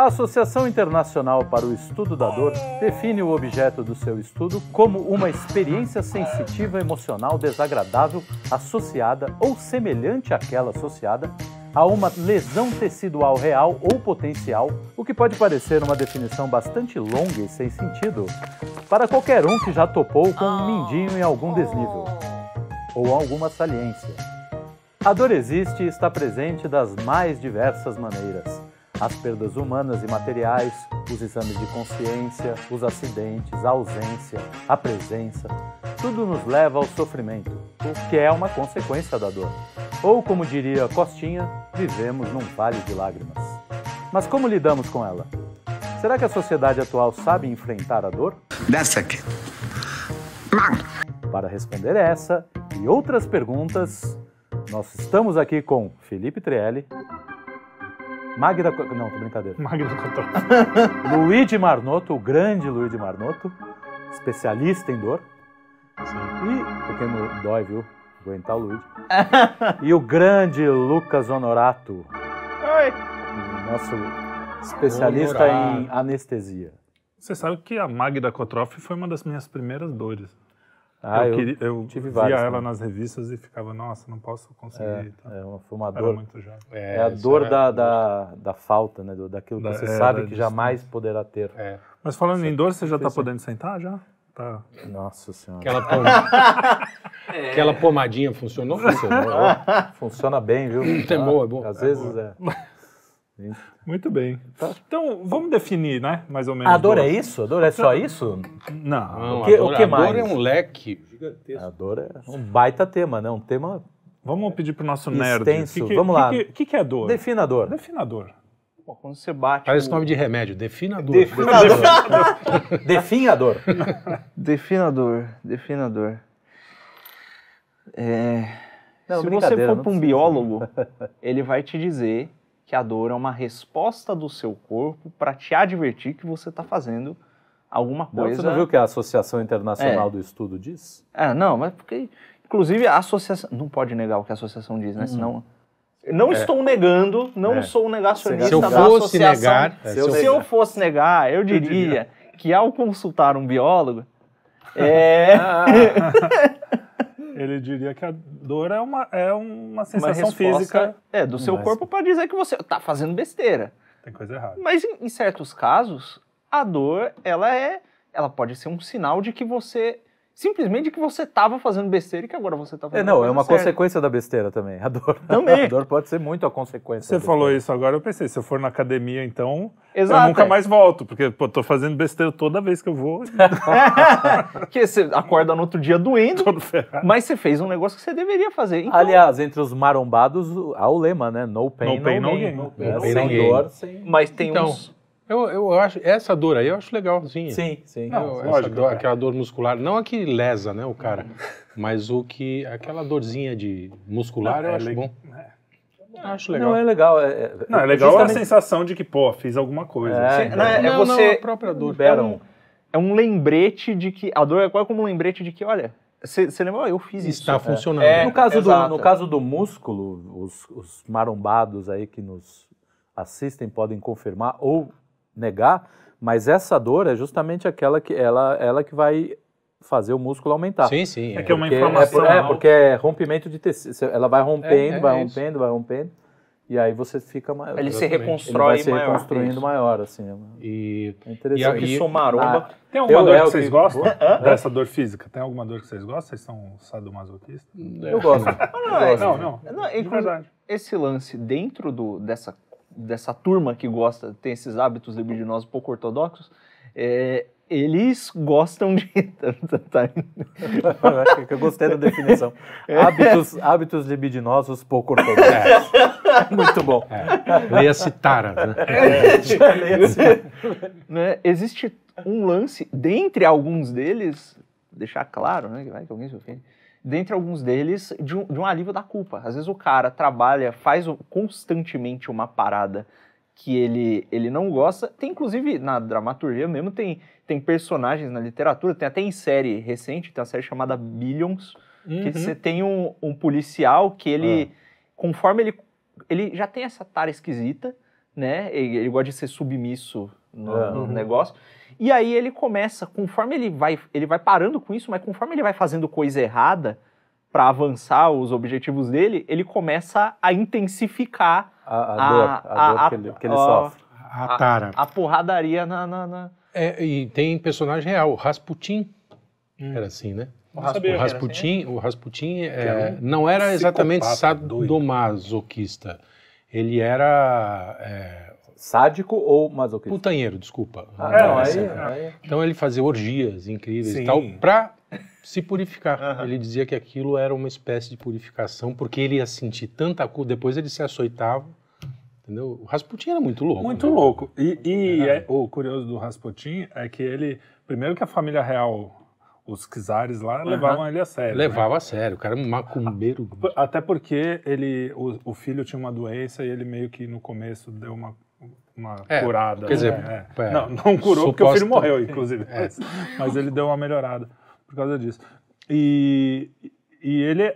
A Associação Internacional para o Estudo da Dor define o objeto do seu estudo como uma experiência sensitiva emocional desagradável associada ou semelhante àquela associada a uma lesão tecidual real ou potencial, o que pode parecer uma definição bastante longa e sem sentido para qualquer um que já topou com um mindinho em algum desnível ou alguma saliência. A dor existe e está presente das mais diversas maneiras as perdas humanas e materiais, os exames de consciência, os acidentes, a ausência, a presença, tudo nos leva ao sofrimento, o que é uma consequência da dor. Ou, como diria Costinha, vivemos num vale de lágrimas. Mas como lidamos com ela? Será que a sociedade atual sabe enfrentar a dor? That's it. Para responder essa e outras perguntas, nós estamos aqui com Felipe Trielli, Magda. Não, tô brincadeira. Magno Control. Luigi Marnoto, o grande Luigi Marnoto, especialista em dor. E, porque não dói, viu? Aguentar o Luigi. e o grande Lucas Honorato, Oi. nosso especialista Honorato. em anestesia. Você sabe que a Magda Kotroff foi uma das minhas primeiras dores. Ah, eu, eu, queria- eu tive via várias ela nas revistas e ficava, nossa, não posso conseguir. tá. é uma, foi uma Era dor. muito jovem. É a isso dor é- da, da, da falta, né? daquilo que Da- você é, sabe que jamais poderá ter. É. Mas falando em dor, você já tá difícil. podendo sentar já? Tá. Nossa senhora. Aquela, pom... Aquela pomadinha funcionou? Funcionou. Funciona bem, viu? É boa, é boa. Às vezes é. Muito bem. Tá. Então, vamos definir, né? Mais ou menos. A dor é isso? A dor é só isso? Não. Não, O que- a dor, o que a dor mais? é um leque gigantesco. A dor é um baita tema, né? Um tema. Vamos pedir pro nosso nerd. Extenso. O que que- Vamos o que lá. que- O que, que é dor? Defina a dor. Defina a dor. Pô, quando você bate. Parece o- nome de remédio. Defina a dor. Definador. Defina a dor. Definador. Definador. É, Não, se você for para um biólogo, ele vai te dizer que a dor é uma resposta do seu corpo para te advertir que você está fazendo alguma Não, coisa. Você não viu o que a Associação Internacional É. do Estudo diz? É, não, mas porque. Inclusive, a associação. Não pode negar o que a associação diz, né? Senão. Não estou negando, não É. sou um negacionista Se eu da fosse associação. negar, é, Se eu eu Se eu fosse negar, eu diria que ao consultar um biólogo, é, Ele diria que a dor é uma, é uma uma sensação resposta física. é, do seu Mas- corpo para dizer que você está fazendo besteira. Tem coisa errada. Mas em, em certos casos, a dor, ela é, ela pode ser um sinal de que você simplesmente que você estava fazendo besteira e que agora você está É, fazendo não, a é uma certa. consequência da besteira também. A dor, Também. A dor pode ser muito a consequência. Você falou isso agora, eu pensei, se eu for na academia, então, Exato. eu nunca é. mais volto, porque, pô, tô fazendo besteira toda vez que eu vou, que você acorda no outro dia doendo, mas você fez um negócio que você deveria fazer. Então, Aliás, entre os marombados, há o lema, né? No pain, No pain, no no gain. gain. É, No pain, sem no sem... mas tem Então, uns Eu, eu acho, essa dor aí eu acho legalzinha. Sim, sim. Não, Eu- lógico, dor- é. aquela dor muscular, não a que lesa, né, o cara, mas o que, aquela dorzinha de muscular eu É acho le- bom. Eu acho legal. Não, é legal. É, é- Não, é legal a justamente- sensação de que, pô, fiz alguma coisa. É, assim. então. Não, é- Não, não, você- a própria dor. liberam. é um lembrete de que a dor é quase como um lembrete de que, olha, você lembra, "Ó, eu fiz isso. Está funcionando. É. No caso, do, no caso do músculo, os, os marombados aí que nos assistem podem confirmar ou negar, mas essa dor é justamente aquela que ela, ela que vai fazer o músculo aumentar. Sim, sim. É que é uma Porque inflamação. É, é, porque é rompimento de tecido. Ela vai rompendo, É, é vai isso. rompendo, vai rompendo, e aí você fica maior. Ele se Exatamente. Ele vai reconstrói se maior. reconstruindo Isso. maior, assim. é E, É E interessante. aí- Que sou maromba. Ah, Tem alguma Eu- dor é que vocês que- gostam dessa dor física? Tem alguma dor que vocês gostam? Vocês são sadomasoquistas? eu gosto. Não, é- Não, não. Não, De inclusive, verdade. esse lance dentro do, dessa, dessa turma que gosta, tem esses hábitos libidinosos pouco ortodoxos, é, eles gostam de. tá- tá- eu gostei da definição. Hábitos, hábitos libidinosos pouco ortodoxos. Muito bom. leia-se Tara, né? né, existe um lance, dentre alguns deles, deixar claro, né, que vai que alguém se ofende, dentre alguns deles, de um, de um alívio da culpa. Às vezes o cara trabalha, faz constantemente uma parada que ele, ele não gosta. Tem, inclusive, na dramaturgia mesmo, tem, tem personagens na literatura, tem até em série recente, tem uma série chamada Billions, que Uhum. você tem um, um policial que ele, conforme ele, ele já tem essa tara esquisita, né? Ele, ele gosta de ser submisso no, É. no Uhum. negócio. E aí ele começa, conforme ele vai, ele vai parando com isso, mas conforme ele vai fazendo coisa errada para avançar os objetivos dele, ele começa a intensificar A, a A- dor, a, dor a- que ele, que ele a- sofre. A tara. a porradaria na. na, na- É, e tem personagem real, o Rasputin era assim, né? o Não sabia. O Rasputin, Rasputin, o Rasputin é, era um não era exatamente sadomasoquista. Ele era é, Sádico ou masoquista? putanheiro, desculpa. Ah, É, não, mas- aí, é. aí- Então ele fazia orgias incríveis Sim. e tal para se purificar. Aham. Ele dizia que aquilo era uma espécie de purificação, porque ele ia sentir tanta culpa, depois ele se açoitava. Entendeu? O Rasputin era muito louco. Muito né? louco. E, e É. é- o curioso do Rasputin é que ele, primeiro que a família real, os czares lá, levavam ele a sério. né? Levava a sério, o cara era um macumbeiro. Até porque ele, o, o filho tinha uma doença e ele meio que no começo deu uma, uma É, curada. quer dizer, né? é, É. não, não curou porque o filho morreu, inclusive. É. Mas, mas ele deu uma melhorada por causa disso. E, e ele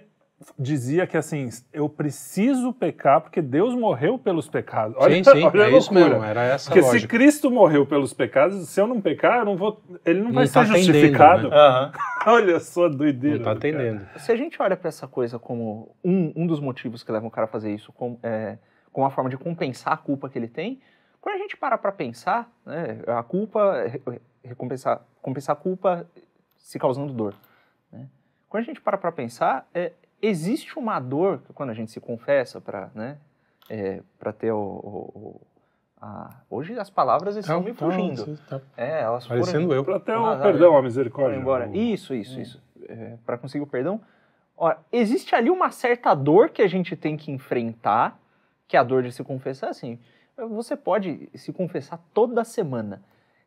dizia que assim, eu preciso pecar porque Deus morreu pelos pecados. Olha, sim, sim, olha a é isso loucura. mesmo, era essa Porque se lógica. Cristo morreu pelos pecados, se eu não pecar, eu não vou, ele não, Não vai tá ser atendendo, justificado. né? Aham. Olha só a doideira. Não tá do cara. atendendo. Se a gente olha para essa coisa como um, um dos motivos que levam o cara a fazer isso, como, é, como uma forma de compensar a culpa que ele tem, quando a gente para para pensar, né, a culpa, é re- recompensar, compensar a culpa se causando dor. né? Quando a gente para para pensar, é, existe uma dor que quando a gente se confessa para né, é, para ter o, o- o- a- hoje as palavras estão me Então, fugindo. tá É, elas foram parecendo eu. Pra ter o Ah, perdão, a foram misericórdia. embora. O- Isso, isso, isso. para conseguir o perdão. Ora, existe ali uma certa dor que a gente tem que enfrentar, que é a dor de se confessar assim. Você pode se confessar toda semana.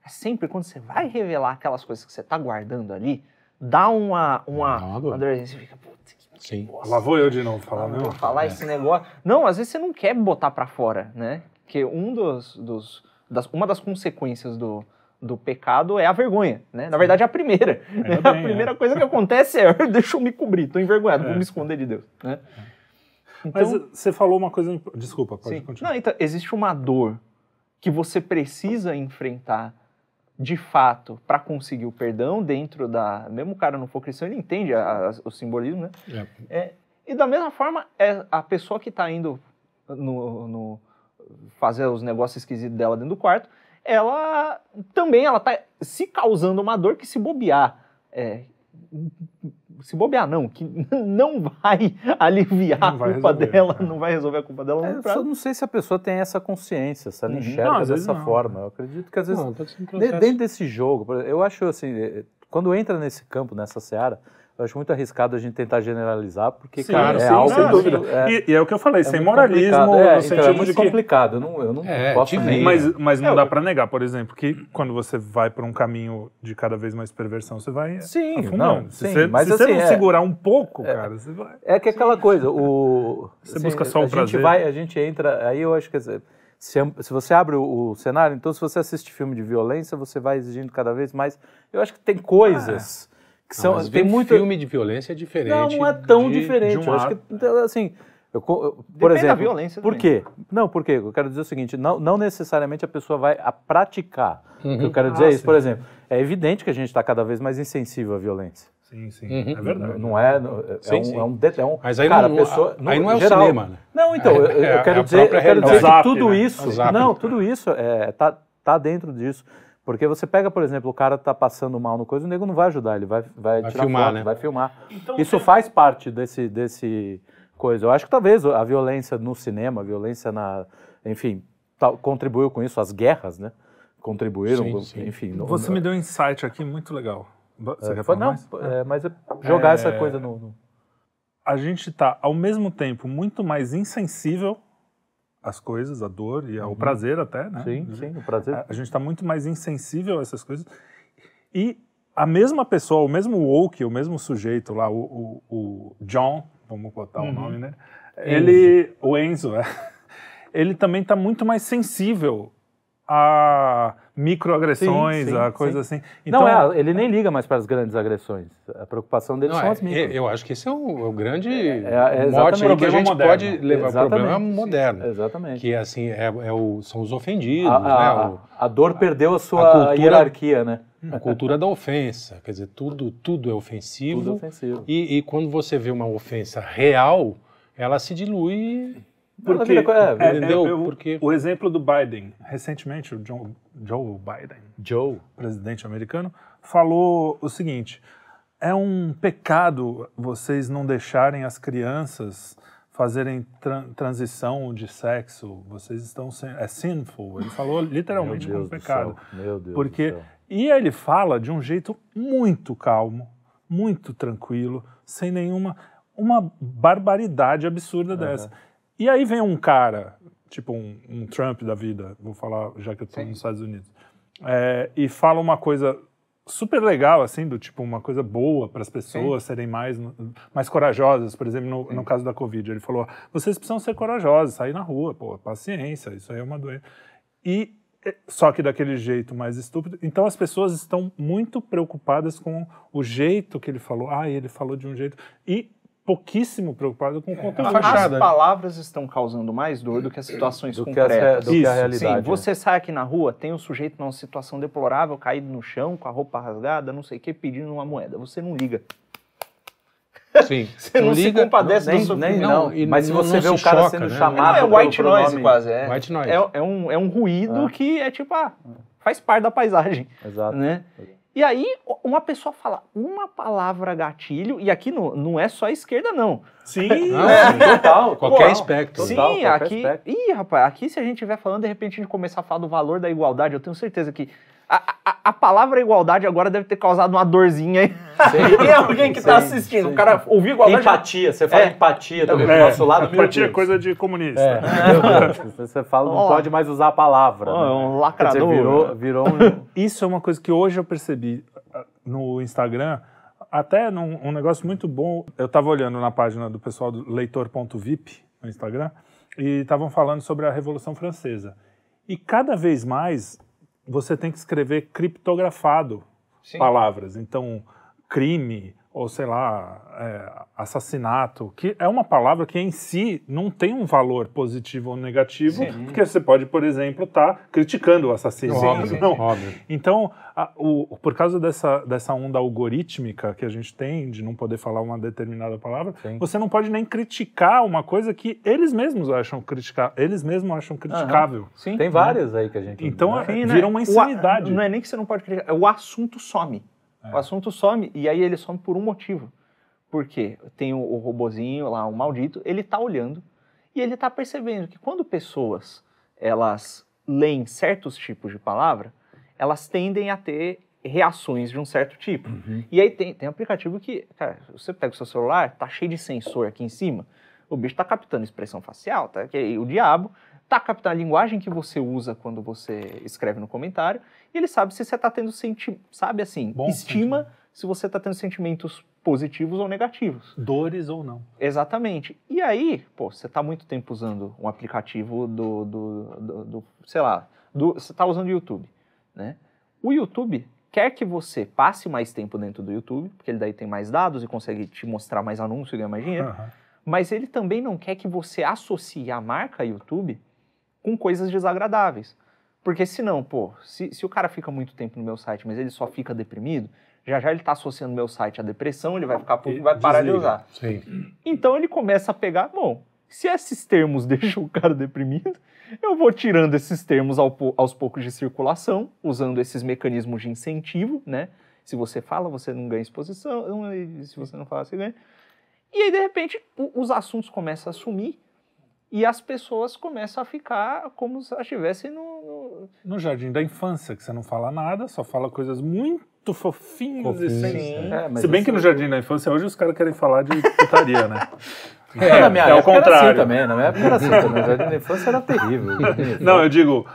É sempre quando você vai revelar aquelas coisas que você está guardando ali, dá uma, uma, uma dor. uma você fica, putz, que Sim. Lá vou eu de novo falar, ah, não. vou falar É. esse negócio. Não, às vezes você não quer botar pra fora, né? Porque um dos, dos das- uma das consequências do, do pecado é a vergonha, né? Na verdade, é a primeira. né? Ainda a bem, primeira é. coisa que acontece é, deixa eu me cobrir, tô envergonhado, vou É. me esconder de Deus, né? Mas Então, você falou uma coisa. Desculpa, pode sim. continuar. Não, então, existe uma dor que você precisa enfrentar de fato para conseguir o perdão dentro da. Mesmo o cara não for cristão, ele entende a- a- o simbolismo, né? É. É, e da mesma forma, é a pessoa que está indo no, no- fazer os negócios esquisitos dela dentro do quarto, ela também ela tá se causando uma dor que se bobear. é, se bobear não, que não vai aliviar Não a vai culpa resolver, dela, é. não vai resolver a culpa dela. É, no eu não sei se a pessoa tem essa consciência, se ela Uhum. enxerga Não, dessa não. forma. Eu acredito que às vezes Não, um. Dentro desse jogo, eu acho assim, eh, quando entra nesse campo, nessa seara, eu acho muito arriscado a gente tentar generalizar, porque, Sim, cara, é sim, algo... sem dúvida. É, E, e é o que eu falei, é sem moralismo, complicado. no É, então, é muito de que. complicado, eu não, eu não É, posso te nem... Mas, mas não É, dá pra negar, por exemplo, que quando você vai por um caminho de cada vez mais perversão, você vai Sim, afundando. não, se sim, você, mas se você assim, não é- segurar um pouco, cara, você vai. É que aquela coisa, o... Você busca só o a gente prazer. vai, a gente entra, aí eu acho que... Se, se você abre o, o cenário, então se você assiste filme de violência, você vai exigindo cada vez mais. Eu acho que tem coisas que Não, são... mas tem muito... filme de violência é diferente. Não, não é tão de- diferente. de um eu acho que, assim, eu eu- por Depende da exemplo, violência por também. quê? Não, por quê? Eu quero dizer o seguinte, não, não necessariamente a pessoa vai a praticar. O que eu Uhum. quero dizer Ah, é isso, sim. por exemplo, é evidente que a gente está cada vez mais insensível à violência. Sim, sim. Uhum. É verdade. Não é, é, Sim, um, sim. é um, é um Mas aí cara, não- pessoa, aí não é o geral. cinema, né? Não, então, eu, eu É quero é dizer, eu quero dizer que É o tudo né? isso, É o zap. não, tudo isso é, tá, tá dentro disso. Porque você pega, por exemplo, o cara tá passando mal no coisa, o nego não vai ajudar, ele vai, vai, Vai tirar filmar, foto, né? vai filmar. Então, Isso faz parte desse, desse coisa. Eu acho que talvez a violência no cinema, a violência na. Enfim, contribuiu com isso, as guerras, né? Contribuíram, Sim, sim. enfim. no- Você no- me deu um insight aqui muito legal. Você é, quer falar não, mais? é, mas é jogar É, essa coisa no. no- A gente tá, ao mesmo tempo, muito mais insensível às coisas, à dor e ao prazer até, né? Sim, sim, o prazer. A, a gente está muito mais insensível a essas coisas. E a mesma pessoa, o mesmo woke, o mesmo sujeito lá, o, o, o John, vamos botar o nome, né? Ele, o Enzo, é, ele também está muito mais sensível a microagressões, Sim, sim, a coisa sim. assim. Então, não, é, ele nem liga mais para as grandes agressões. A preocupação dele Não, são é, as micros. eu acho que esse é o, é o grande é mote aí que a gente moderno. pode levar. O problema Exatamente. moderno. Exatamente. Que assim, é, é o, são os ofendidos, A, né? a- O- a dor perdeu a sua a cultura- hierarquia, né? a cultura da ofensa. Quer dizer, tudo, tudo é ofensivo. Tudo ofensivo. E, e quando você vê uma ofensa real, ela se dilui. Porque- é, É, Entendeu? eu- eu- Porque- O exemplo do Biden, recentemente, o John- Joe Biden, Joe. presidente americano, falou o seguinte: é um pecado vocês não deixarem as crianças fazerem tran- transição de sexo. Vocês estão sem, é sinful. Ele falou literalmente como pecado. Meu Deus Porque e ele fala de um jeito muito calmo, muito tranquilo, sem nenhuma uma barbaridade absurda dessa. E aí vem um cara, tipo um, um Trump da vida, vou falar já que eu estou nos Estados Unidos, é, e fala uma coisa super legal, assim, do tipo uma coisa boa para as pessoas serem mais, mais corajosas, por exemplo, no, no caso da Covid. Ele falou: vocês precisam ser corajosos, sair na rua, pô, paciência, isso aí é uma doença. E eh, só que daquele jeito mais estúpido. Então as pessoas estão muito preocupadas com o jeito que ele falou. Ah, ele falou de um jeito. E pouquíssimo preocupado com o conteúdo. a fachada, As né? palavras estão causando mais dor do que as situações Do que, as, concretas. do que a Isso, realidade. Sim, né? você sai aqui na rua, tem um sujeito numa situação deplorável, caído no chão, com a roupa rasgada, não sei o que, pedindo uma moeda. Você não liga. Sim. Você não, se compadece nem, do nem, não. Não, e Mas se não- você não vê o cara choca, sendo né? chamado Não, é pelo white noise pronome- quase. É, White noise. é, é um, é um ruído que é tipo, ah, faz parte da paisagem. Exato. né? E aí, uma pessoa fala uma palavra gatilho, e aqui não, não é só a esquerda, não. Sim, Não, É, sim. total. Qualquer total. espectro. Total, Sim, qualquer aqui. aspecto. Ih, rapaz, aqui se a gente estiver falando, de repente a gente começar a falar do valor da igualdade, eu tenho certeza que a, a, a palavra igualdade agora deve ter causado uma dorzinha aí. Tem alguém que tá sim, assistindo. sim. O cara ouviu igualdade. Empatia, você fala É. empatia também É, do nosso lado. empatia é coisa de comunista. É, Deus. Você fala, não pode mais usar a palavra. Ó, né? é um Quer dizer, lacrador. virou, virou um. Isso é uma coisa que hoje eu percebi ah, no Instagram, até num um negócio muito bom. Eu estava olhando na página do pessoal do leitor.vip no Instagram e estavam falando sobre a Revolução Francesa. E cada vez mais você tem que escrever criptografado Sim. palavras. Então, crime ou sei lá, é, assassinato, que é uma palavra que em si não tem um valor positivo ou negativo, porque você pode, por exemplo, estar criticando o assassino. Óbvio, Não, óbvio. então, a- o- por causa dessa, dessa onda algorítmica que a gente tem, de não poder falar uma determinada palavra, Sim. você não pode nem criticar uma coisa que eles mesmos acham criticar, eles mesmos acham criticável. Sim. Tem várias aí que a gente. Então, né? Sim, né? vira uma O a- insanidade. não é nem que você não pode criticar, é o assunto some. É. O assunto some e aí ele some por um motivo. Por quê? Tem o, o robozinho lá, o maldito, ele tá olhando e ele tá percebendo que quando pessoas elas leem certos tipos de palavra, elas tendem a ter reações de um certo tipo. Uhum. E aí tem, tem aplicativo que, cara, você pega o seu celular, tá cheio de sensor aqui em cima, o bicho tá captando expressão facial, tá? Que o diabo tá captando a linguagem que você usa quando você escreve no comentário, e ele sabe se você tá tendo senti sabe assim, Bom estima se você tá tendo sentimentos positivos ou negativos. Dores ou não. Exatamente. E aí, pô, você tá muito tempo usando um aplicativo do, do, do, do- sei lá, do, você tá usando o YouTube, né? O YouTube quer que você passe mais tempo dentro do YouTube, porque ele daí tem mais dados e consegue te mostrar mais anúncios e ganhar mais dinheiro, Aham. mas ele também não quer que você associe a marca YouTube com coisas desagradáveis. Porque senão, pô, se, se o cara fica muito tempo no meu site, mas ele só fica deprimido, já já ele tá associando meu site à depressão, ele vai ficar puto e vai parar de usar. Sim. Então ele começa a pegar, bom, se esses termos deixam o cara deprimido, eu vou tirando esses termos ao aos poucos de circulação, usando esses mecanismos de incentivo, né? Se você fala, você não ganha exposição, se você não fala, você ganha. E aí, de repente, os assuntos começam a sumir e as pessoas começam a ficar como se elas estivessem no, no- jardim da infância, que você não fala nada, só fala coisas muito fofinhas e Fofinhas, sem... É, Se bem que no jardim da infância hoje os caras querem falar de putaria, né? É, na minha é época era contrário. assim também, na minha época era assim também. O jardim da infância era terrível. Não, eu digo,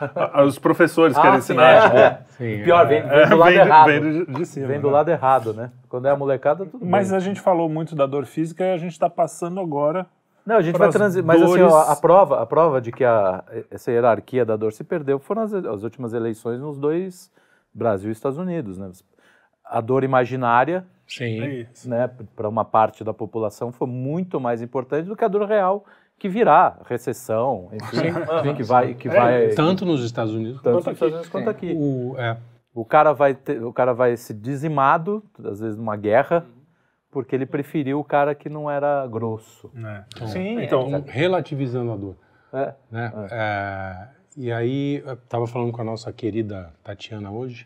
os professores querem Ah, sim, ensinar. é, é. Sim, Pior, é. vem, vem É, do lado vem, errado. vem de, de cima. Vem do né? lado errado, né? Quando é a molecada, tudo Mas bem. a gente falou muito da dor física e a gente está passando agora Não, a gente vai transitar, mas assim, ó, a, prova, a prova de que a, essa hierarquia da dor se perdeu foram as, as últimas eleições nos dois, Brasil e Estados Unidos, né? A dor imaginária, Sim. É né, para uma parte da população foi muito mais importante do que a dor real que virá, recessão, enfim, enfim, que vai, que É, vai Tanto nos Estados Unidos tanto quanto nos Estados Unidos quanto Sim. aqui. O, é, O cara vai ter, o cara vai ser dizimado, às vezes numa guerra, porque ele preferiu o cara que não era grosso. né? Sim, Então, então, relativizando a dor. É. né? É, e aí, eu estava falando com a nossa querida Tatiana hoje,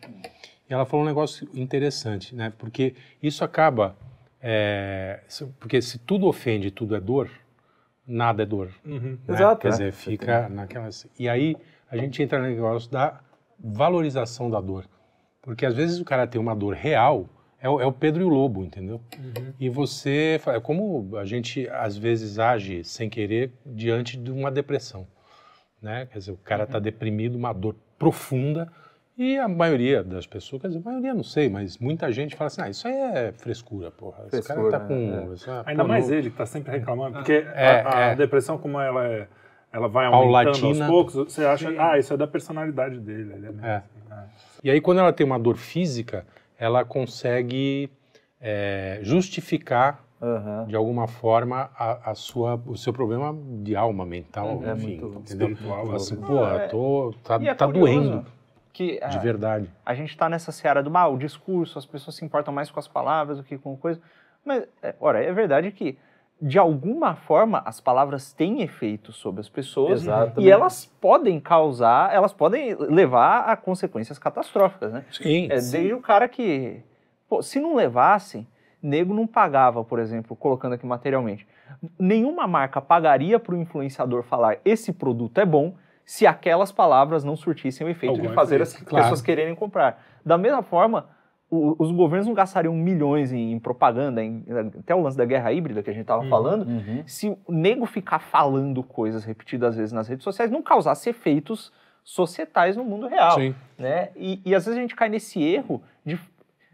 e ela falou um negócio interessante, né? Porque isso acaba. é, se- porque se tudo ofende, tudo é dor, nada é dor. uhum. né? Exato, Quer é. dizer, fica naquelas. E aí a gente entra no negócio da valorização da dor. Porque às vezes o cara tem uma dor real, é o, é o Pedro e o Lobo, entendeu? E você. É como a gente às vezes age sem querer diante de uma depressão. Né? Quer dizer, o cara está deprimido, uma dor profunda. E a maioria das pessoas, quer dizer, a maioria não sei, mas muita gente fala assim: ah, isso aí é frescura, porra. Esse cara Frescura, tá com. é. Ainda mais pornô." ele, que tá sempre reclamando. Porque É, a, a é. depressão, como ela é. Ela vai aumentando aos Paulatina. poucos, você acha, ah, isso é da personalidade dele. Ele é É. assim, né? E aí, quando ela tem uma dor física, ela consegue é, justificar, Aham. de alguma forma, a, a sua, o seu problema de alma mental, É enfim, muito entendeu? espiritual, Fala assim, né? pô, É. eu tô, tá, é tá doendo, Que, de ah, verdade. a gente está nessa seara do mal, o discurso, as pessoas se importam mais com as palavras do que com coisa. Mas, é, ora, é verdade que, de alguma forma, as palavras têm efeito sobre as pessoas Exatamente. e elas podem causar, elas podem levar a consequências catastróficas, né? Sim, É, desde o cara que, pô, se não levasse, nego não pagava, por exemplo, colocando aqui materialmente. Nenhuma marca pagaria para o influenciador falar esse produto é bom se aquelas palavras não surtissem o efeito Algum de fazer efeito, as claro. pessoas quererem comprar. Da mesma forma, os governos não gastariam milhões em, em propaganda, em- até o lance da guerra híbrida que a gente estava falando, Uhum. se o nego ficar falando coisas repetidas vezes nas redes sociais não causasse efeitos societais no mundo real sim. né? E, e às vezes a gente cai nesse erro de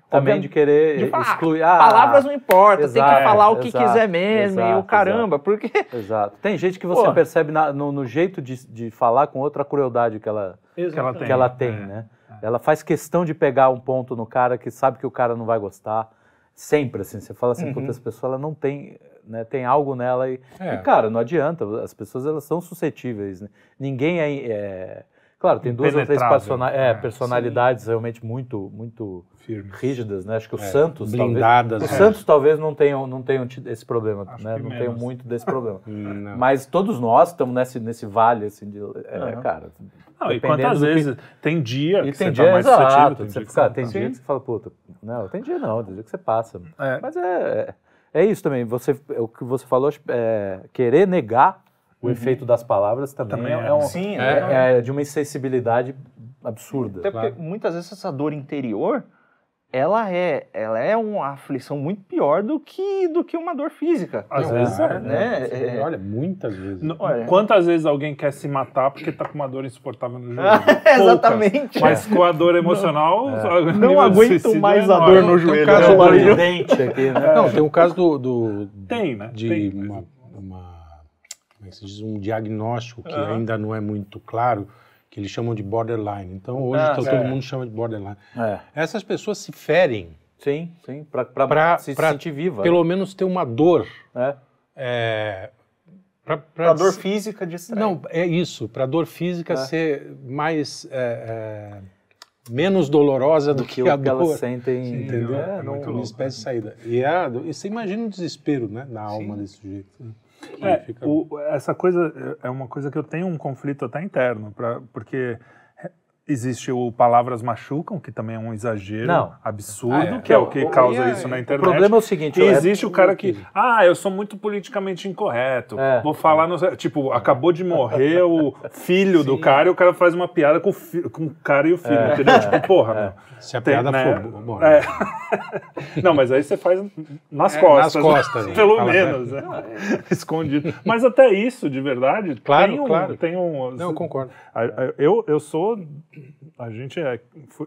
Também de querer de falar, excluir. Ah, palavras não importam, tem exato, que falar o que exato, quiser mesmo e o exato, caramba, porque Exato. Tem gente que você Pô. percebe na- no, no jeito de, de falar com outra crueldade que ela, Que ela tem. que ela tem, é. né? Ela faz questão de pegar um ponto no cara que sabe que o cara não vai gostar. Sempre, assim. Você fala assim, Uhum. puta, essa pessoa ela não tem, né? Tem algo nela e, É. e, cara, não adianta. As pessoas, elas são suscetíveis, né? Ninguém é... é- Claro, tem duas ou três é, é, personalidades realmente muito, muito rígidas, né? Acho que o É, Santos, blindadas, talvez, né? o Santos talvez não tenham, não tenham tido esse problema, Acho né? Não menos. tenham muito desse problema. Não. Mas todos nós estamos nesse, nesse vale, assim, de, é, cara. Não, e quantas que- vezes tem dia E que tem você dia, tá mais exato, suscetível, você dia fica- tem tá. dia que você fala, puta, não, tem dia não, tem dia que você passa. É. Mas é, é, é isso também, você, é o que você falou, é, querer negar o efeito das palavras também, Também é, é. um- Sim, é- é de uma insensibilidade absurda. até porque muitas vezes essa dor interior ela é, ela é uma aflição muito pior do que, do que uma dor física. Às Não, vezes é, é. né? Sim, É. Olha, muitas vezes. Olha. Quantas vezes alguém quer se matar porque tá com uma dor insuportável no joelho? Exatamente. Mas com a dor emocional. Não de aguento mais é a dor no Tem um joelho. caso né, do- dente aqui, né? Não, tem um caso do, do- Tem, né? de Tem, mas- uma, uma- como é que se diz, um diagnóstico que Aham. ainda não é muito claro, que eles chamam de borderline. Então hoje Ah, sim. todo É. mundo chama de borderline. É, Essas pessoas se ferem, sim, sim, Pra- se pra- sentir viva. pelo menos ter uma dor. né? É, pra, pra Pra dor dis- física distrai. Não, é isso, para dor física É. ser mais é, é, menos dolorosa do Do que, que a o que elas dor. sentem. Sim, Entendeu? é É, uma espécie de saída. E, é, e você imagina o desespero né, na alma desse sujeito. É, fica- o- essa coisa é é uma coisa que eu tenho um conflito até interno, pra, porque existe o palavras machucam, que também é um exagero Não. absurdo, Ah, é. que é o que O- causa é- isso na o O internet. problema é o seguinte, E é- existe o cara que, ah, eu sou muito politicamente incorreto. É. Vou falar, no, tipo, acabou de morrer o filho do cara e o cara faz uma piada com o, fi- com o cara e o filho, É. entendeu? Tipo, porra, meu. Se a tem, piada né? for boa. É. Não, mas aí você faz nas É, costas. nas costas, né? Pelo Fala- menos, né? Escondido. Mas até isso, de verdade, Claro, tem um... claro. Tem um Não, eu concordo. eu, eu sou... A gente é...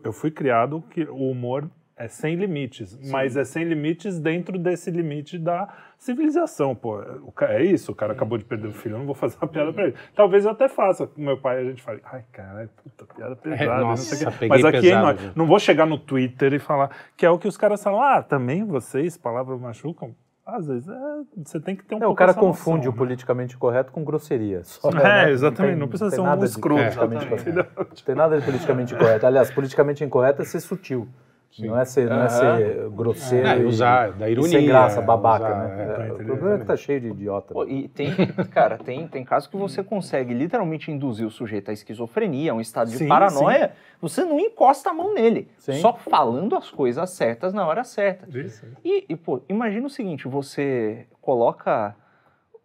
Eu fui criado que o humor é sem limites, mas é sem limites dentro desse limite da civilização, pô. É isso, o cara acabou de perder o filho, eu não vou fazer uma piada pra ele. Talvez eu até faça com meu pai, a gente fala, ai, caralho, puta, piada pesada, não nossa, sei o quê. peguei Mas aqui pesado, não, não vou chegar no Twitter e falar, que é o que os caras falam, ah, também vocês, palavras machucam? Às vezes, é, você tem que ter um É, o cara confunde noção, o politicamente correto com grosseria. Só, É, né? exatamente, tem- não precisa ser um nada de escroto. Exatamente. correto. Não tem nada de politicamente correto. Aliás, politicamente incorreto é ser sutil. Não é ser, não é ser grosseiro É, e, usar da e ironia. sem graça, babaca, usar, né? é, É, o problema é que tá cheio de idiota. Pô, e tem, cara, tem, tem casos que você consegue literalmente induzir o sujeito à esquizofrenia, a um estado de Sim, paranoia, você não encosta a mão nele. Sim. Só falando as coisas certas na hora certa. Isso. E, e, pô, imagina o seguinte, você coloca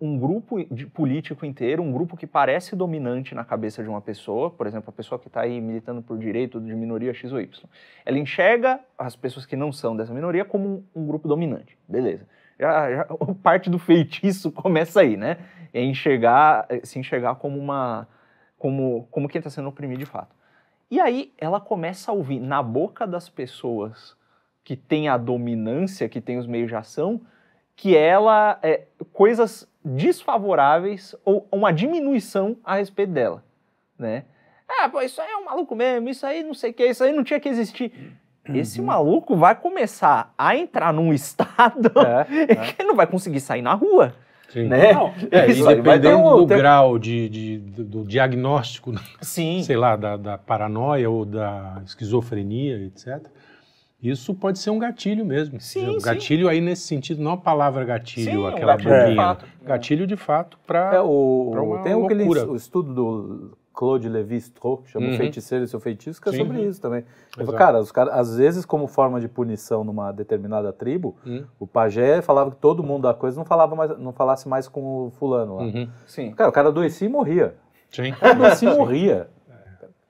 um grupo de político inteiro, um grupo que parece dominante na cabeça de uma pessoa, por exemplo, a pessoa que está aí militando por direito de minoria X ou Y. Ela enxerga as pessoas que não são dessa minoria como um, um grupo dominante. Beleza. Já, já- parte do feitiço começa aí, né? É enxergar, é se enxergar como uma como, como quem está sendo oprimido de fato. E aí ela começa a ouvir na boca das pessoas que têm a dominância, que têm os meios de ação, que ela é, coisas desfavoráveis ou uma diminuição a respeito dela, né? Ah, pô, isso aí é um maluco mesmo, isso aí não sei o que, isso aí não tinha que existir. Esse maluco vai começar a entrar num estado É, que ele não vai conseguir sair na rua, Sim. né? Não, É, Isso dependendo um- do ter- grau de, de- do, do diagnóstico, Sim. sei lá, da, da paranoia ou da esquizofrenia, etc., isso pode ser um gatilho mesmo. Sim, Um sim. gatilho aí nesse sentido, não a palavra gatilho, Sim, um aquela gatilho de bombinha. fato. Gatilho de fato para... É, o, Pra uma tem aquele loucura. o estudo do Claude Lévi-Strauss, que chama Uhum. Feiticeiro e seu Feitiço, que é Sim. sobre isso também. Exato. cara, os caras, às vezes, como forma de punição numa determinada tribo, Hum. o pajé falava que todo mundo da coisa não, falava mais, não falasse mais com o fulano lá. Uhum. Sim. Cara, o cara adoecia e morria. Sim. O cara adoecia e morria.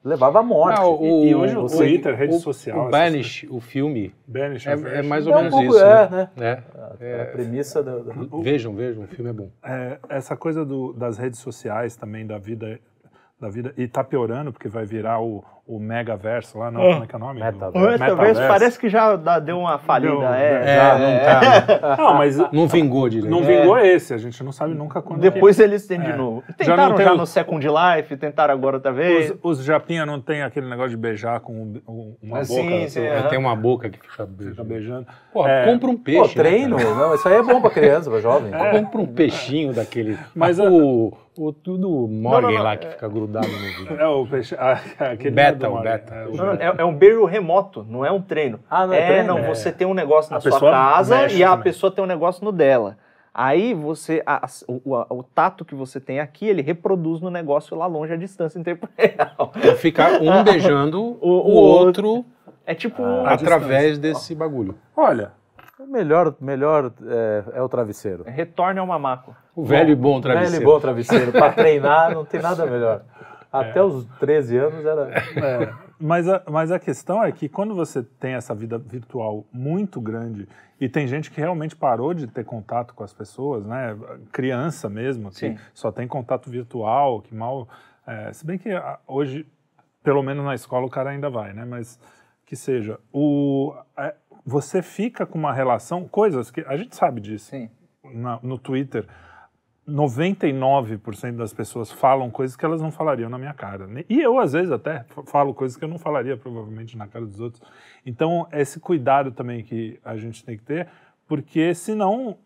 Levava à morte. Ah, o- E, hoje o você- Twitter, rede o, social... O Banish, o filme, Banish, é, é mais É ou um menos pouco- isso. é, né? né? É. A premissa do, do- Vejam, vejam, o filme é bom. É, essa coisa do- das redes sociais também, da vida, da vida. E tá piorando, porque vai virar o, o megaverso lá, não, como é que é o nome? Metaverso. Metaverso. parece que já deu uma falida. Deu- é. É, não tá. Não, mas Não vingou direito. não vingou esse, a gente não sabe nunca quando. Depois eles têm de É. novo. Já Tentaram não já, tem o- no Second Life, tentaram agora outra vez. Os, os Japinha não tem aquele negócio de beijar com um- um- uma Ah, boca. sim, assim, aham. Tem uma boca que fica Fica beijando. beijando. Porra, É. compra um peixe. Pô, né, treino. cara? não, isso aí é bom pra criança, pra jovem. Compra um peixinho daquele. Mas o, o tudo Morgan não, não, lá que fica grudado no vídeo. É o peixe. ah, aquele Beta, o beta. É, o Não, não, beta. é, é um beijo remoto, não é um treino. Ah, não é treino? não, É. você tem um negócio na A sua casa e a também. pessoa tem um negócio no dela. Aí você, a- a- o, a- o tato que você tem aqui, ele reproduz no negócio lá longe a distância em tempo real. Então fica um beijando o, o outro É tipo. Ah, através desse bagulho. Olha, O melhor, melhor é, é o travesseiro. Retorne ao mamaco. O velho e bom Velho e travesseiro. bom travesseiro. Pra treinar, não tem nada melhor. Até os 13 anos era. É, mas, a, mas a questão é que quando você tem essa vida virtual muito grande e tem gente que realmente parou de ter contato com as pessoas, né? Criança mesmo, que Sim. só tem contato virtual, que mal. é, se bem que hoje, pelo menos na escola, o cara ainda vai, né? Mas que seja. O, é, você fica com uma relação, coisas que. A gente sabe disso Sim. na- no Twitter, 99% das pessoas falam coisas que elas não falariam na minha cara. E eu, às vezes, até falo coisas que eu não falaria, provavelmente, na cara dos outros. Então, esse cuidado também que a gente tem que ter, porque senão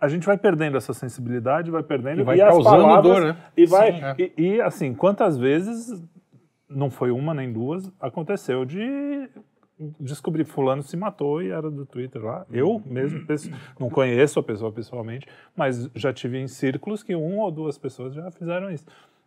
a gente vai perdendo essa sensibilidade, vai perdendo E vai as causando palavras- dor, né? E vai Sim, é. e, e, assim, quantas vezes não foi uma nem duas aconteceu de descobrir que fulano se matou e era do Twitter lá. Eu mesmo não conheço a pessoa pessoalmente, mas já tive em círculos que uma ou duas pessoas já fizeram isso.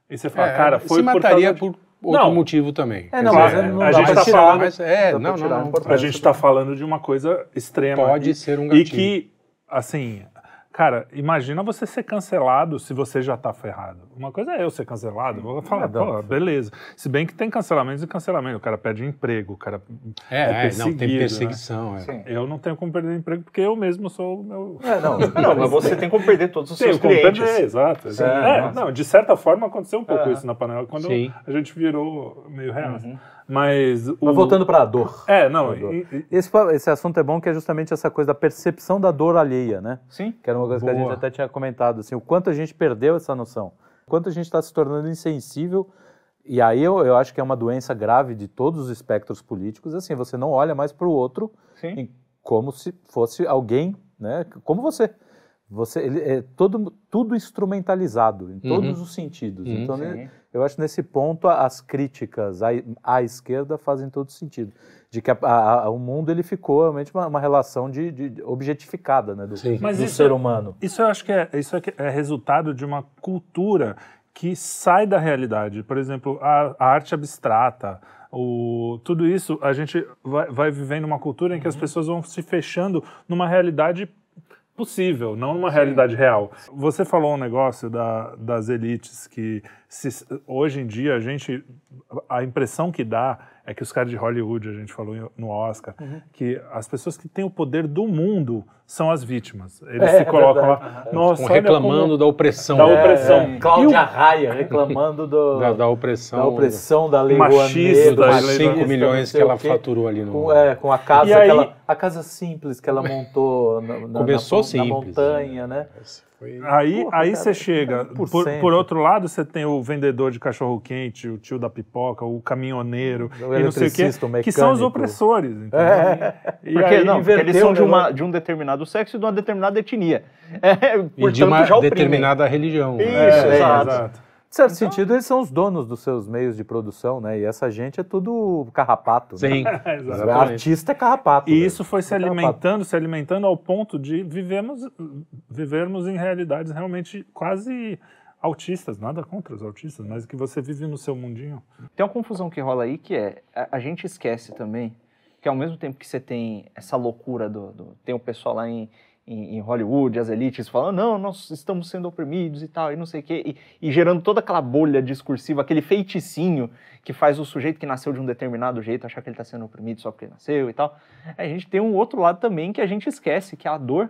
E você fala, É, cara, foi se por mataria causa de- por outro Não. motivo também. É, não, dizer, não a dá gente tá tirar, falando- Mas é, não, não, a não. A gente está falando de uma coisa extrema. Pode e, ser um E gatilho. que, assim, cara, imagina você ser cancelado se você já tá ferrado. Uma coisa é eu ser cancelado, vou falar, não. pô, beleza. Se bem que tem cancelamentos e cancelamentos. O cara perde emprego, o cara É, é, não, tem né? perseguição. É. Sim. Eu não tenho como perder emprego porque eu mesmo sou o meu. É, não. Não, mas você tem como perder todos os Tenho seus como clientes. perder, exato. Sim, é, não, de certa forma aconteceu um pouco É. isso na panela quando Sim. a gente virou meio real. Uhum. Mas, o... Mas voltando para a dor. É, não. Dor. e- e- Esse, esse assunto é bom que é justamente essa coisa da percepção da dor alheia, né? Sim. Que era uma coisa que a Boa. gente até tinha comentado, assim, o quanto a gente perdeu essa noção, o quanto a gente está se tornando insensível. E aí eu, eu acho que é uma doença grave de todos os espectros políticos, assim, você não olha mais para o outro em- como se fosse alguém, né, como você. Você, ele é todo, tudo instrumentalizado em todos os sentidos. Uhum. Então, Sim. eu acho nesse ponto as críticas à, à esquerda fazem todo sentido. De que a- a- a- o mundo ele ficou realmente uma, uma relação de, de objetificada né, do, Sim. Mas do isso- ser humano. Isso eu acho que é, isso é, que é resultado de uma cultura que sai da realidade. Por exemplo, a, a arte abstrata, o, tudo isso, a gente vai, vai vivendo uma cultura em que as pessoas vão se fechando numa realidade possível, não numa realidade real. Você falou um negócio da- das elites que se- hoje em dia a gente a impressão que dá é que os caras de Hollywood, a gente falou no Oscar, que as pessoas que têm o poder do mundo são as vítimas. Eles É, se colocam é lá, nossa, olha reclamando como- da opressão. da né? opressão. É, Cláudia Raia reclamando do, Da, da, da opressão. opressão da lei Machista, do da Dos lei 5 machista, milhões que ela o faturou ali no. Com, é, com a casa, aí- aquela, a casa simples que ela montou na, na- Começou na, simples, na montanha, né? Foi- Aí, Porra, aí cara, você chega. 1%. Por, por outro lado, você tem o vendedor de cachorro-quente, o tio da pipoca, o caminhoneiro, O e não sei o quê, que são os opressores. Entendeu? É. E Porque, aí, não, porque eles são de, uma, de um determinado sexo e de uma determinada etnia. É, E de portanto, uma determinada religião. né? Isso, é, é, exato. exato. De certo sentido, eles são os donos dos seus meios de produção, né? E essa gente é tudo carrapato. Sim. Né? Artista é carrapato. E velho. isso foi se É carrapato. alimentando, se alimentando ao ponto de vivemos, vivermos em realidades realmente quase autistas, nada contra os autistas, mas que você vive no seu mundinho. Tem uma confusão que rola aí que é, a, a gente esquece também que ao mesmo tempo que você tem essa loucura do, do- tem o pessoal lá em, em, em Hollywood, as elites falando, não, nós estamos sendo oprimidos e tal, e não sei o quê, e, e gerando toda aquela bolha discursiva, aquele feiticinho que faz o sujeito que nasceu de um determinado jeito achar que ele está sendo oprimido só porque nasceu e tal. A gente tem um outro lado também que a gente esquece, que a dor,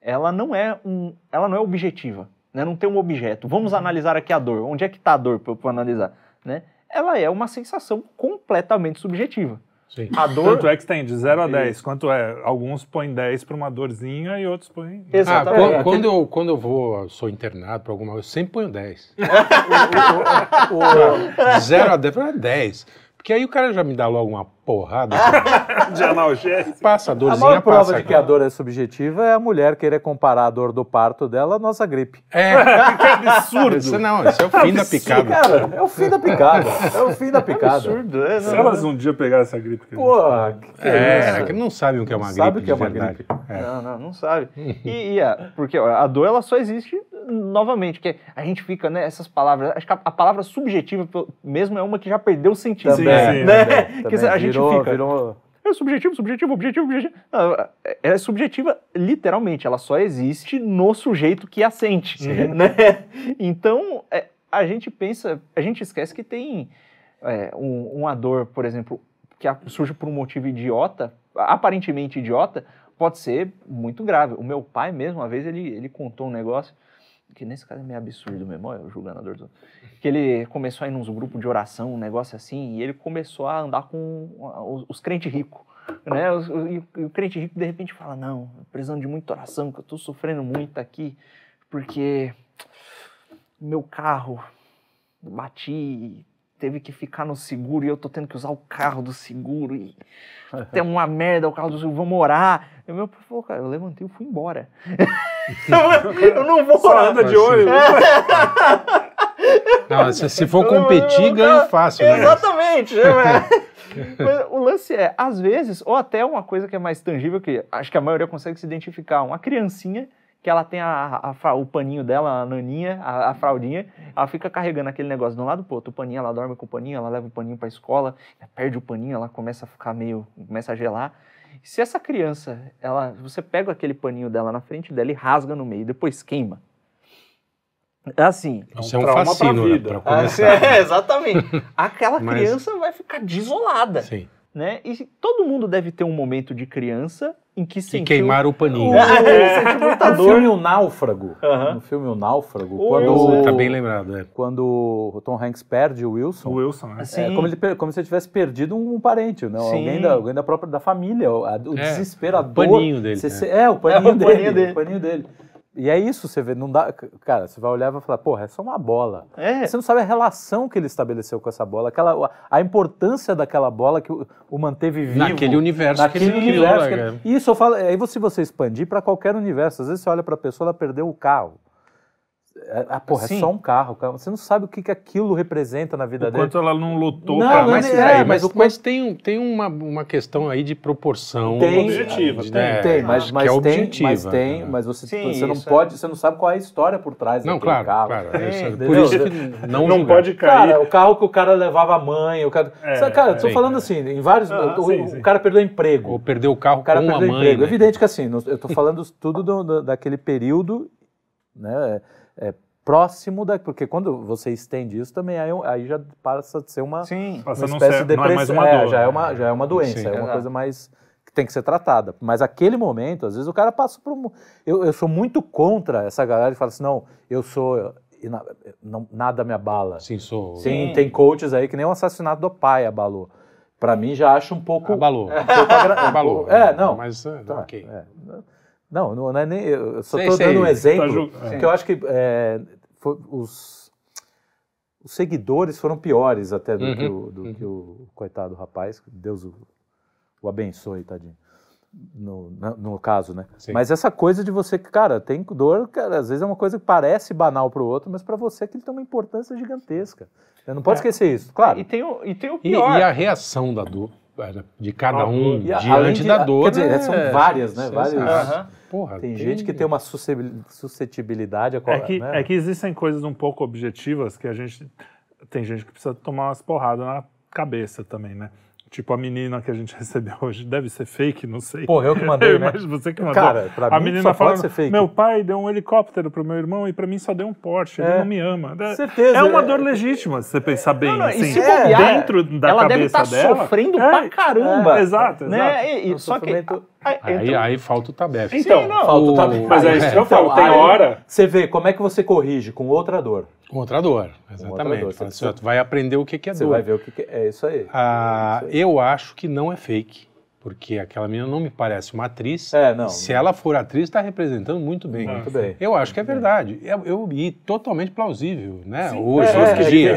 ela não é um, ela não é objetiva, né? Não tem um objeto. Vamos analisar aqui a dor. Onde é que está a dor para eu analisar, né? Ela é uma sensação completamente subjetiva. Sim. A dor Tanto é que tem de 0 a 10. Quanto é? Alguns põem 10 para uma dorzinha e outros põem. Ah, Exatamente. quando, quando eu, quando eu vou, sou internado para alguma coisa, eu sempre ponho 10. O- 0 a 10, é 10. Porque aí o cara já me dá logo uma porrada. De analgésico. passa, a a dorzinha maior prova passa. de que a dor é subjetiva é a mulher querer comparar a dor do parto dela à nossa gripe. É, Que absurdo. isso não, isso é o fim da picada. Cara, é o fim da picada. É o fim da é picada. absurdo. É, Se não, elas um dia pegarem essa gripe que a Pô, que, que é, É, isso? que não sabem o que é uma Não gripe. sabe o que é uma verdade. gripe. É. não, não, não sabe. E, e é, porque ó, a dor ela só existe novamente, que a gente fica, né, essas palavras, acho que a, a palavra subjetiva mesmo é uma que já perdeu o sentido. Sim, Também, né? também, Que também. a gente virou, É subjetivo, subjetivo, objetivo, objetivo. Não, é- subjetiva literalmente, ela só existe no sujeito que a sente, né? Então, é, a gente pensa, a gente esquece que tem é, um, uma dor, por exemplo, que surge por um motivo idiota, aparentemente idiota, pode ser muito grave. O meu pai mesmo, uma vez, ele, ele contou um negócio, que nesse caso é meio absurdo mesmo, olha, eu julgando a dor do que ele começou a ir nos grupos de oração, um negócio assim, e ele começou a andar com os, os crentes ricos. Né? Os- e o- e o crente rico de repente fala: Não, precisando de muita oração, que eu tô sofrendo muito aqui, porque meu carro bati, teve que ficar no seguro e eu tô tendo que usar o carro do seguro e tem uma merda o carro do seguro, vamos orar. E o meu pai falou: Cara, eu levantei e fui embora. eu não vou Só orar. anda de olho. Não, se, se for competir, ganha fácil, né? Exatamente. né? Mas o lance é, às vezes, ou até uma coisa que é mais tangível, que acho que a maioria consegue se identificar, uma criancinha que ela tem a, a fra- o paninho dela, a naninha, a, a fraldinha, ela fica carregando aquele negócio de um lado pro outro, o paninho, ela dorme com o paninho, ela leva o paninho pra escola, perde o paninho, ela começa a ficar meio, começa a gelar. Se essa criança, ela, você pega aquele paninho dela na frente dela e rasga no meio, depois queima. É assim, Isso é um trauma pra fascínio, né, vida. pra começar. é, exatamente. Aquela Mas- criança vai ficar desolada. Sim. né? E todo mundo deve ter um momento de criança em que Que sentiu... queimaram o paninho. É, sentiu muita No filme O Náufrago, Aham. no filme O Náufrago, O quando, Wilson Tá bem lembrado, é. quando o Tom Hanks perde o Wilson, O Wilson, né? Assim, é como, ele, como se ele tivesse perdido um parente, né? Sim. alguém, da, alguém da própria da família, o, a- o É, desespero, a o dor. paninho dele, Você é. se- é, o paninho, É, o dele, paninho dele. o paninho dele. E é isso, você vê, não dá, cara, você vai olhar e vai falar, porra, é só uma bola. É, Você não sabe a relação que ele estabeleceu com essa bola, aquela, a importância daquela bola que o, o manteve vivo. Naquele universo naquele que ele criou, universo. né, que- cara? Isso eu falo, aí se você expandir para qualquer universo, às vezes você olha para a pessoa, ela perdeu o carro. É, ah, porra, é Sim. só um carro, cara. Você não sabe o que, que aquilo representa na vida O dele. quanto ela não lutou Não, pra... não Mas, é, mas mas, o- mas tem, tem uma, uma questão aí de proporção Tem, objetiva, de- tem, né, tem, mas, mas é tem, objetiva, mas tem, né? mas você, Sim, você não é. pode, você não sabe qual é a história por trás Não, daquele claro, carro. claro. É, é- por isso que não, Não pode cair. Cara, o carro que o cara levava a mãe, o cara. É, Sabe, cara, eu tô falando assim, em vários. Ah, o, sim, o sim. cara perdeu emprego. Ou perder o carro O cara com a perdeu mãe. emprego. né? Evidente que assim, eu tô falando tudo do- do- daquele período, né? É, próximo da. Porque quando você estende isso também, aí, aí já passa de ser uma, sim. Uma espécie ser- de não é mais depressão. uma É, dor. já, é uma, já é uma doença, Sim. é uma Exato. coisa mais. que tem que ser tratada. Mas aquele momento, às vezes o cara passa por um. Eu, eu sou muito contra essa galera que fala assim: não, eu sou. ina- não- nada me abala. Sim, sou. Tem, tem coaches aí que nem o assassinato do pai abalou. Pra mim já acho um pouco. Abalou. um pouco agra- Abalou. É, não. Mas, é, Tá, ok. é. Não, não é nem. Eu só estou dando um Tá exemplo. ju- que eu acho que é, foi- os, os seguidores foram piores até do, Uhum, que, o, do que o coitado rapaz. Deus o, o abençoe, tadinho. No, no caso, né? Sim. Mas essa coisa de você, cara, tem dor, cara, às vezes é uma coisa que parece banal pro outro, mas para você aquilo tem uma importância gigantesca. Você não pode É. esquecer isso, claro. E tem o, e tem o E, pior. e a reação da dor, de cada um, E diante de- da dor. Quer dizer, é- são várias, né? Várias. Aham. Porra, Tem gente que tem uma suscetibilidade a É que, né? é que existem coisas um pouco objetivas que a gente. Tem gente que precisa tomar umas porradas na cabeça também, né? Tipo a menina que a gente recebeu hoje. Deve ser fake, não sei. Porra, eu que mandei, Eu né? imagino você que mandou. Cara, pra a mim menina só pode falando, ser fake. meu pai deu um helicóptero pro meu irmão e pra mim só deu um Porsche, ele É. não me ama. É- Certeza, É uma é- dor legítima, se você pensar bem, Não, não, e assim. se bobear, dentro da ela deve cabeça estar dela. sofrendo É, pra caramba. é, exato, exato. Né? E- e- O só que. Aí- Aí, então- aí falta o tabef. Então, Sim, não. Falta o tabu. Mas é isso que eu Então, falo, tem hora. Você vê como é que você corrige com outra dor. Com outra dor, outra exatamente. dor. Fala Você assim, ó, tu vai aprender o que que é Você dor. vai ver o que, que é. É isso aí. Ah, É isso aí. eu acho que não é fake, porque aquela menina não me parece uma atriz. É, não. Se ela for atriz, está representando muito bem. Muito bem. Eu acho que é verdade. Eu, eu e totalmente plausível, né? Sim, Hoje, é, hoje é, em dia.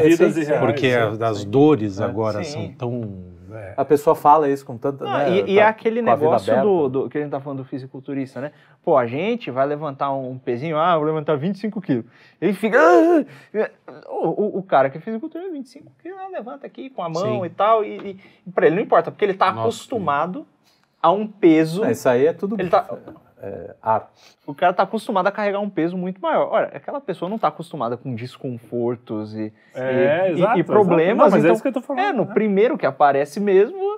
é, porque sim, as sim. dores É. agora Sim. são tão. É, A pessoa fala isso com tanta. Não, né, e, e tá é aquele negócio do, do- que a gente tá falando do fisiculturista, né? Pô, a gente vai levantar um pezinho, ah, vou levantar 25 quilos. Ele fica. "Ah!" O, o- o cara que é fisiculturista, 25 quilos, ah, levanta aqui com a mão Sim. e tal. E, e pra ele não importa, porque ele tá Nossa, acostumado a um peso. Não, isso aí é tudo. Ele tá- é, ar. O cara tá acostumado a carregar um peso muito maior. Olha, aquela pessoa não tá acostumada com desconfortos e, É, e- exato, e exato. problemas. Não, mas é então, isso que eu tô falando, É, no né? primeiro que aparece mesmo.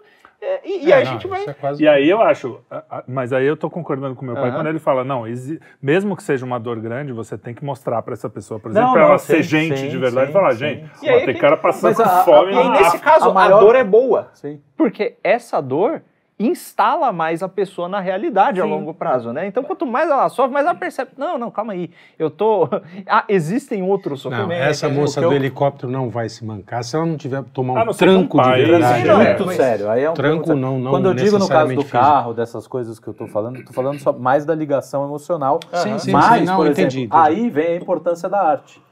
é, e e é, aí a não, gente vai. é quase- E aí eu acho, a- a- mas aí eu tô concordando com meu pai Aham. quando ele fala, não, exi- mesmo que seja uma dor grande, você tem que mostrar pra essa pessoa, por exemplo, não, ela sim, ser gente sim, de verdade sim, e falar, sim. gente, E aí tem que- cara passando Mas a- a- fome E aí, na nesse África. caso, a maior- a dor é boa. Sim. Porque essa dor instala mais a pessoa na realidade a Sim. longo prazo, né? Então, quanto mais ela sofre, mais ela percebe. Não, não, calma aí. Eu tô. Ah, existem outros Não, sofrimentos. essa né? moça o que eu- do helicóptero não vai se mancar se ela não tiver tomar um Ah, não com tranco de verdade. Sim, não, é, muito mas- sério. Aí é um Tranco sério. não- não Quando eu digo no caso do carro, dessas coisas que eu tô falando, tô falando só mais da ligação emocional. Sim, sim, Mas, sim, não, por entendi, exemplo, entendi. aí vem a importância da arte.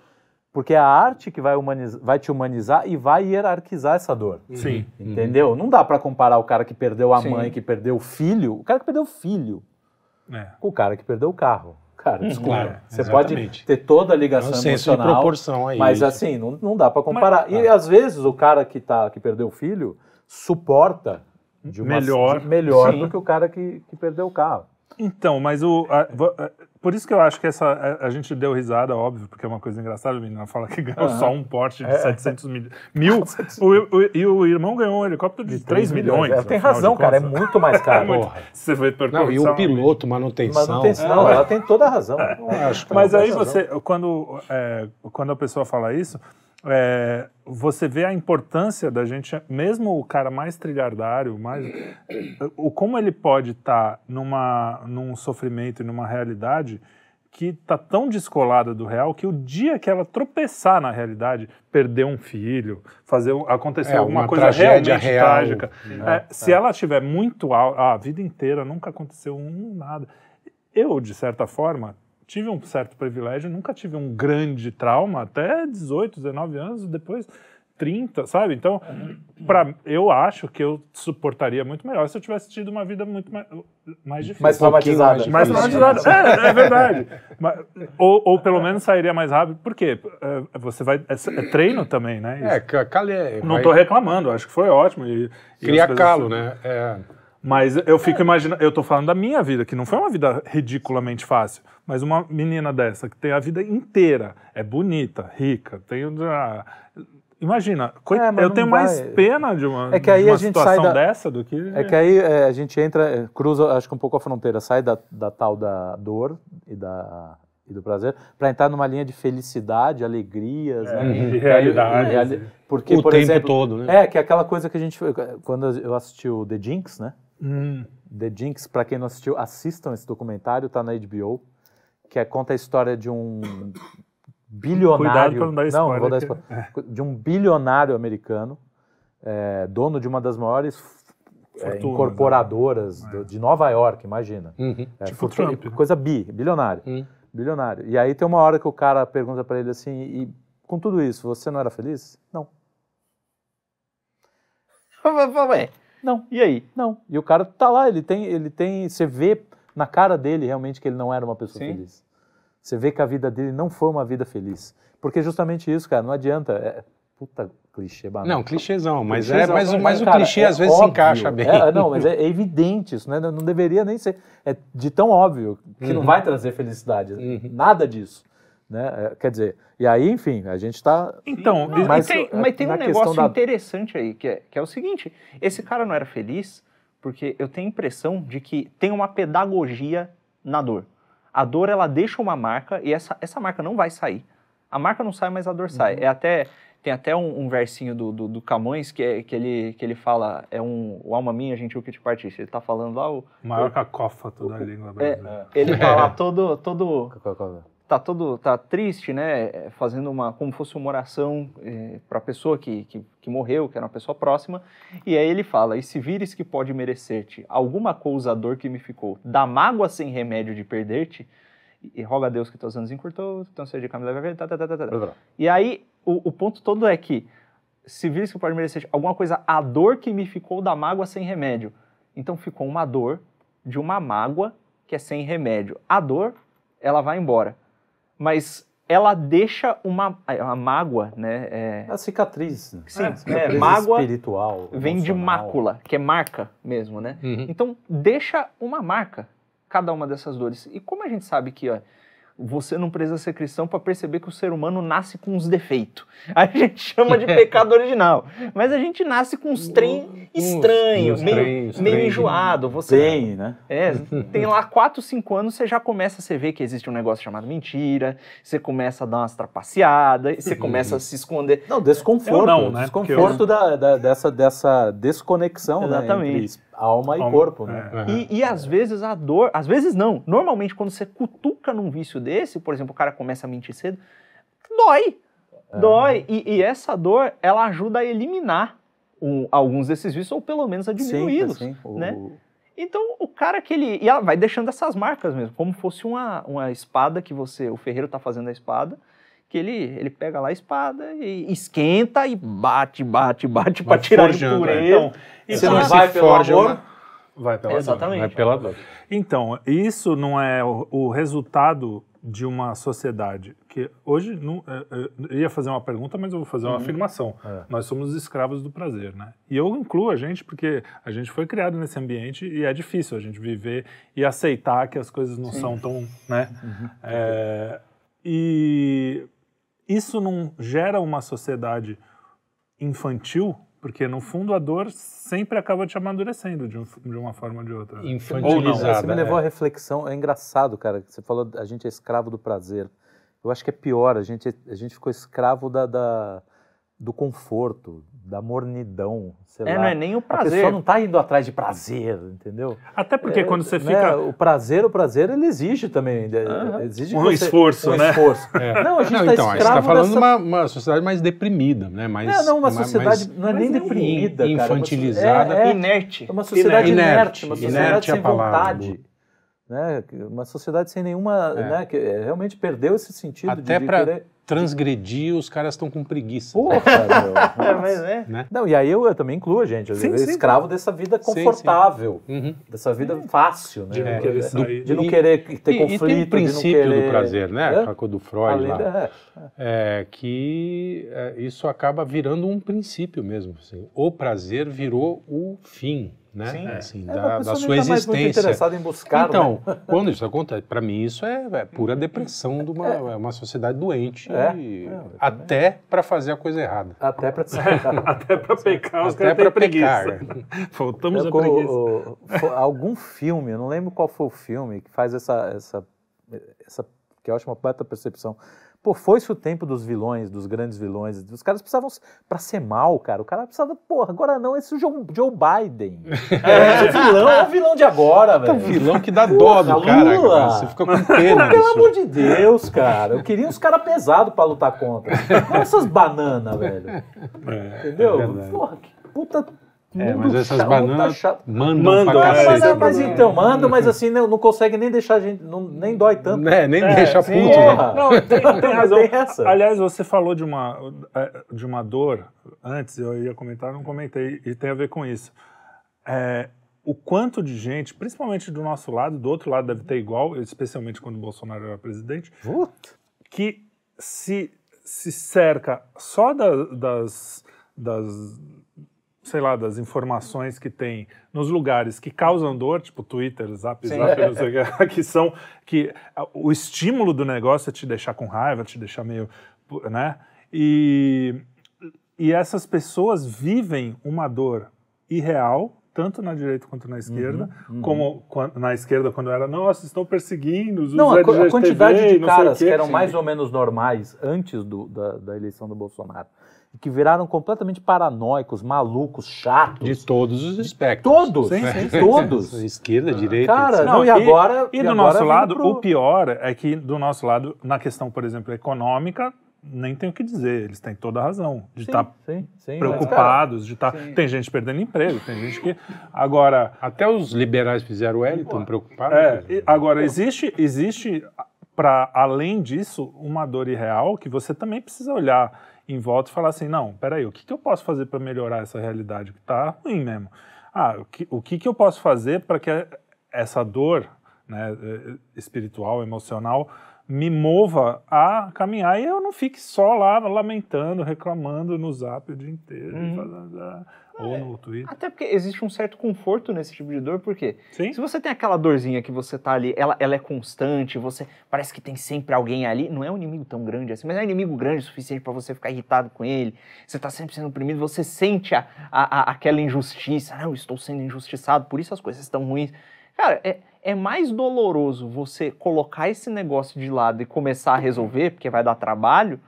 Porque é a arte que vai, humaniz- vai te humanizar e vai hierarquizar essa dor. Sim. Entendeu? Não dá pra comparar o cara que perdeu a Sim. mãe, que perdeu o filho, o cara que perdeu o filho, É. com o cara que perdeu o carro. Cara, desculpa. claro, você exatamente. pode ter toda a É um ligação senso de emocional. proporção aí. Mas assim, não, não dá pra comparar. Mas- e às vezes o cara que, tá, que perdeu o filho suporta de uma- Melhor. de- melhor Sim. do que o cara que, que perdeu o carro. Então, mas o. a- a- por isso que eu acho que essa. A, a gente deu risada, óbvio, porque é uma coisa engraçada. A menina fala que ganhou Aham. só um Porsche de É. 700 mil. mil o, o- e o irmão ganhou um helicóptero de, 3 milhões. É, no tem razão, de cara. É muito mais caro. Porra. Se você for Não, e o piloto, manutenção. Manutenção, ela tem toda a razão. Que Mas aí você, quando, é, quando a pessoa fala isso, é, você vê a importância da gente, mesmo o cara mais trilhardário, mais, o como ele pode estar numa num sofrimento e numa realidade que está tão descolada do real que o dia que ela tropeçar na realidade, perder um filho, fazer acontecer É, alguma uma coisa realmente real. trágica, é, se ela estiver muito alta, a vida inteira nunca aconteceu um nada. Eu, de certa forma, tive um certo privilégio, nunca tive um grande trauma até 18, 19 anos, depois 30, sabe? Então, pra, eu acho que eu suportaria muito melhor se eu tivesse tido uma vida muito mais, mais difícil. Mais Um traumatizada. mais traumatizado. É, é verdade. Mas- ou, ou pelo menos sairia mais rápido. Por quê? É, Você vai. É, é treino também, né? É, ca- calé, Não vai estou reclamando, acho que foi ótimo. E, e coisas- calo, né? É, Mas eu fico imaginando, eu tô falando da minha vida, que não foi uma vida ridiculamente fácil, mas uma menina dessa que tem a vida inteira, é bonita, rica, tem ah, Imagina, coi- É, eu tenho vai- mais pena de uma, É que aí de uma a gente sai situação da- dessa do que. É que aí é, a gente entra, é, cruza, acho que um pouco a fronteira, sai da, da tal da dor e, da, e do prazer, para entrar numa linha de felicidade, alegrias, né? de aí- realidade. reali- Porque, o por tempo exemplo, todo, né? é que é aquela coisa que a gente, quando eu assisti o The Jinx, né? Hum, The Jinx, para quem não assistiu, assistam esse documentário, tá na HBO, que é, conta a história de um bilionário. Cuidado pra não dar não spoiler vou dar spoiler. De um bilionário americano, é, dono de uma das maiores é, Fortunas, incorporadoras do- de Nova York, imagina. Uhum. É, Tipo fortuna- Trump, né? Coisa bi, bilionário. Hum. Bilionário. E aí tem uma hora que o cara pergunta pra ele assim, e com tudo isso, você não era feliz? Não. Ué, Não. e aí? Não. E o cara tá lá, ele tem, ele tem, você vê na cara dele realmente que ele não era uma pessoa Sim. feliz. Você vê que a vida dele não foi uma vida feliz. Porque é justamente isso, cara, não adianta. É, puta clichê banal. Não, clichêzão, mas, é, Clichêzão, mas, mas o cara, clichê é às vezes se óbvio. encaixa bem. É, não, mas é, é evidente isso, né? Não deveria nem ser. É de tão óbvio que não vai trazer felicidade. Uhum. Nada disso. Né? É, quer dizer, e aí, enfim, a gente tá. Então, Não, Mas, tem, é, mas tem um negócio da- interessante aí, que é, que é o seguinte: esse cara não era feliz porque eu tenho a impressão de que tem uma pedagogia na dor. A dor, ela deixa uma marca e essa, essa marca não vai sair. A marca não sai, mas a dor sai. Uhum. É até, tem até um, um versinho do, do, do Camões que, é, que, ele, que ele fala: é um, o alma minha, gentil que te partiste. Ele tá falando lá, o, o maior cacófato da língua é, brasileira. ele tá lá todo, todo é? Tá todo tá triste, né? é, Fazendo uma como fosse uma oração para a pessoa que, que, que morreu, que era uma pessoa próxima. E aí ele fala: E se vires que pode merecer-te alguma coisa a dor que me ficou, da mágoa sem remédio de perder-te, e e roga a Deus que teus anos encurtou, então seja de caminho leve tá, tá, tá, tá, tá. E aí o, o ponto todo é que se vires que pode merecer alguma coisa a dor que me ficou da mágoa sem remédio. Então ficou uma dor de uma mágoa que é sem remédio. A dor, ela vai embora. Mas ela deixa uma, uma mágoa, né? é, A cicatriz. né? Sim, A é, cicatriz mágoa espiritual. vem de mácula, que é marca mesmo, né? Uhum. Então, deixa uma marca cada uma dessas dores. E como a gente sabe que ó, você não precisa ser cristão para perceber que o ser humano nasce com uns defeitos. A gente chama de pecado original. Mas a gente nasce com uns trem estranhos, uns meio, trem, meio trem. enjoado. Você Tem, né? é, tem lá 4, 5 anos, você já começa a você ver que existe um negócio chamado mentira, você começa a dar umas trapaceadas, você começa a se esconder. Não, desconforto. Eu não, né? Desconforto da, da- dessa, dessa desconexão né, Exatamente. entre alma e Alma, corpo. Né? é. E, e às vezes a dor, às vezes não. Normalmente, quando você cutuca num vício desse, por exemplo, o cara começa a mentir cedo, dói. Dói. E, e essa dor, ela ajuda a eliminar um- alguns desses vícios, ou pelo menos a diminuí-los. Sim, o- né? Então, o cara que ele. E ela vai deixando essas marcas mesmo, como fosse uma, uma espada que você. O ferreiro tá fazendo a espada, que ele, ele pega lá a espada e esquenta e bate, bate, bate pra Vai tirar a forjando, impureza. Então, Você então, não se vai pelo forja amor, uma- vai pela dor. Exatamente. Vai pela dor. Então, isso não é o, o resultado de uma sociedade que hoje não, é, é, eu ia fazer uma pergunta, mas eu vou fazer uma afirmação. É. Nós somos escravos do prazer, né? E eu incluo a gente porque a gente foi criado nesse ambiente e é difícil a gente viver e aceitar que as coisas não são tão, né? É, e isso não gera uma sociedade infantil, porque no fundo a dor sempre acaba te amadurecendo de, um- de uma forma ou de outra. né? Infantilizada. Você me levou é. à reflexão. É engraçado, cara. que Você falou a gente é escravo do prazer. Eu acho que é pior. A gente, a gente ficou escravo da, da, do conforto, da mornidão, sei É, lá. não é nem o A prazer. pessoa não está indo atrás de prazer, entendeu? Até porque É, quando você né, fica. O prazer, o prazer, ele exige também. ele-. Exige Um você- esforço, um né? esforço. É. Não, a gente Não, está então, você escravo está falando de dessa... uma, uma sociedade mais deprimida, né? Mais, Não, não, uma sociedade mais não é nem mais deprimida, cara. é Infantilizada. É, é, Inerte. é uma sociedade Inerte. inerte, uma sociedade Inerte é a sem palavra, vontade. Né? Uma sociedade sem nenhuma. É. Né? Que é, realmente perdeu esse sentido Até de, de para querer. Transgredir, os caras estão com preguiça. Porra, meu. É, mas é. Né? Não, e aí eu, eu também incluo, gente. Eu Sim, sou sim. escravo dessa vida Sim, confortável, Uhum. dessa vida fácil, né? De não É, querer de, sair. de não E- querer ter E, e conflito, tem o princípio de não querer... do prazer, né? Hã? Aquela coisa do Freud Além lá. da- é. É, que é, isso acaba virando um princípio mesmo. assim. O prazer virou o fim, né? Sim. Assim, É, da, da sua tá mais muito existência. interessada em buscar, Então, né? quando isso acontece, para mim isso é, é pura depressão de uma, é uma sociedade doente, É. e- É, até para fazer a coisa errada. Até para Até pra pecar, os Até caras têm pra preguiça. pecar. Faltamos a co- preguiça. o- algum filme, eu não lembro qual foi o filme, que faz essa, essa, essa que eu acho uma baita percepção. Pô, foi-se o tempo dos vilões, dos grandes vilões. Os caras precisavam, pra ser mal, cara, o cara precisava, porra, agora não, esse é o Joe, Joe Biden. É, o vilão é o vilão de agora, É velho. um vilão que dá dó do cara. Você fica com pena Pelo disso. amor de Deus, cara. Eu queria uns caras pesados pra lutar contra. Não essas bananas, velho. É, Entendeu? é. Porra, que puta. É, mas essas tá bananas chato. mandam, Mandam, pra é, Mas, cacete. mas, mas então, manda, mas assim, não, não consegue nem deixar a gente, não, nem dói tanto. Né, nem É, deixa sim. puto, né? Não, tem, tem razão. Tem essa. Aliás, você falou de uma, de uma dor antes, eu ia comentar, não comentei, e tem a ver com isso. É, o quanto de gente, principalmente do nosso lado, do outro lado deve ter igual, especialmente quando o Bolsonaro era presidente, Puta. que se, se cerca só da- das, das, sei lá, das informações que tem nos lugares que causam dor, tipo Twitter, Zap, Sim. Zap, não sei o que, que são, que o estímulo do negócio é te deixar com raiva, te deixar meio, né? E, e essas pessoas vivem uma dor irreal, tanto na direita quanto na esquerda, como quan- na esquerda quando era, nossa, estão perseguindo os Não, a, co- a quantidade de caras que eram Sim. mais ou menos normais antes do- da, da eleição do Bolsonaro, e que viraram completamente paranoicos, malucos, chatos. De todos os espectros. Todos, Sim, sim, sim. todos. Esquerda, direita. Cara, etc. não, e agora- E, e do agora nosso lado, pro- o pior é que do nosso lado, na questão, por exemplo, econômica, nem tem o que dizer. Eles têm toda a razão de estar sim, sim, mas, cara, preocupados, de estar. Sim. Tem gente perdendo emprego, tem gente que. Agora, Até os liberais fizeram L, estão preocupados. é, dizer. e- agora existe, existe para além disso uma dor irreal que você também precisa olhar em volta e falar assim, não, peraí, o que, que eu posso fazer para melhorar essa realidade que está ruim mesmo? Ah, o que, o que, que eu posso fazer para que essa dor né, eh, espiritual, emocional, me mova a caminhar e eu não fique só lá lamentando, reclamando no zap o dia inteiro, Uhum. fazendo- ou no Twitter. Até porque existe um certo conforto nesse tipo de dor, porque Sim? se você tem aquela dorzinha que você tá ali, ela, ela é constante, você parece que tem sempre alguém ali, não é um inimigo tão grande assim, mas é um inimigo grande o suficiente pra você ficar irritado com ele, você tá sempre sendo oprimido, você sente a, a- a- aquela injustiça, não, eu estou sendo injustiçado, por isso as coisas estão ruins. Cara, é, é mais doloroso você colocar esse negócio de lado e começar a resolver, porque vai dar trabalho,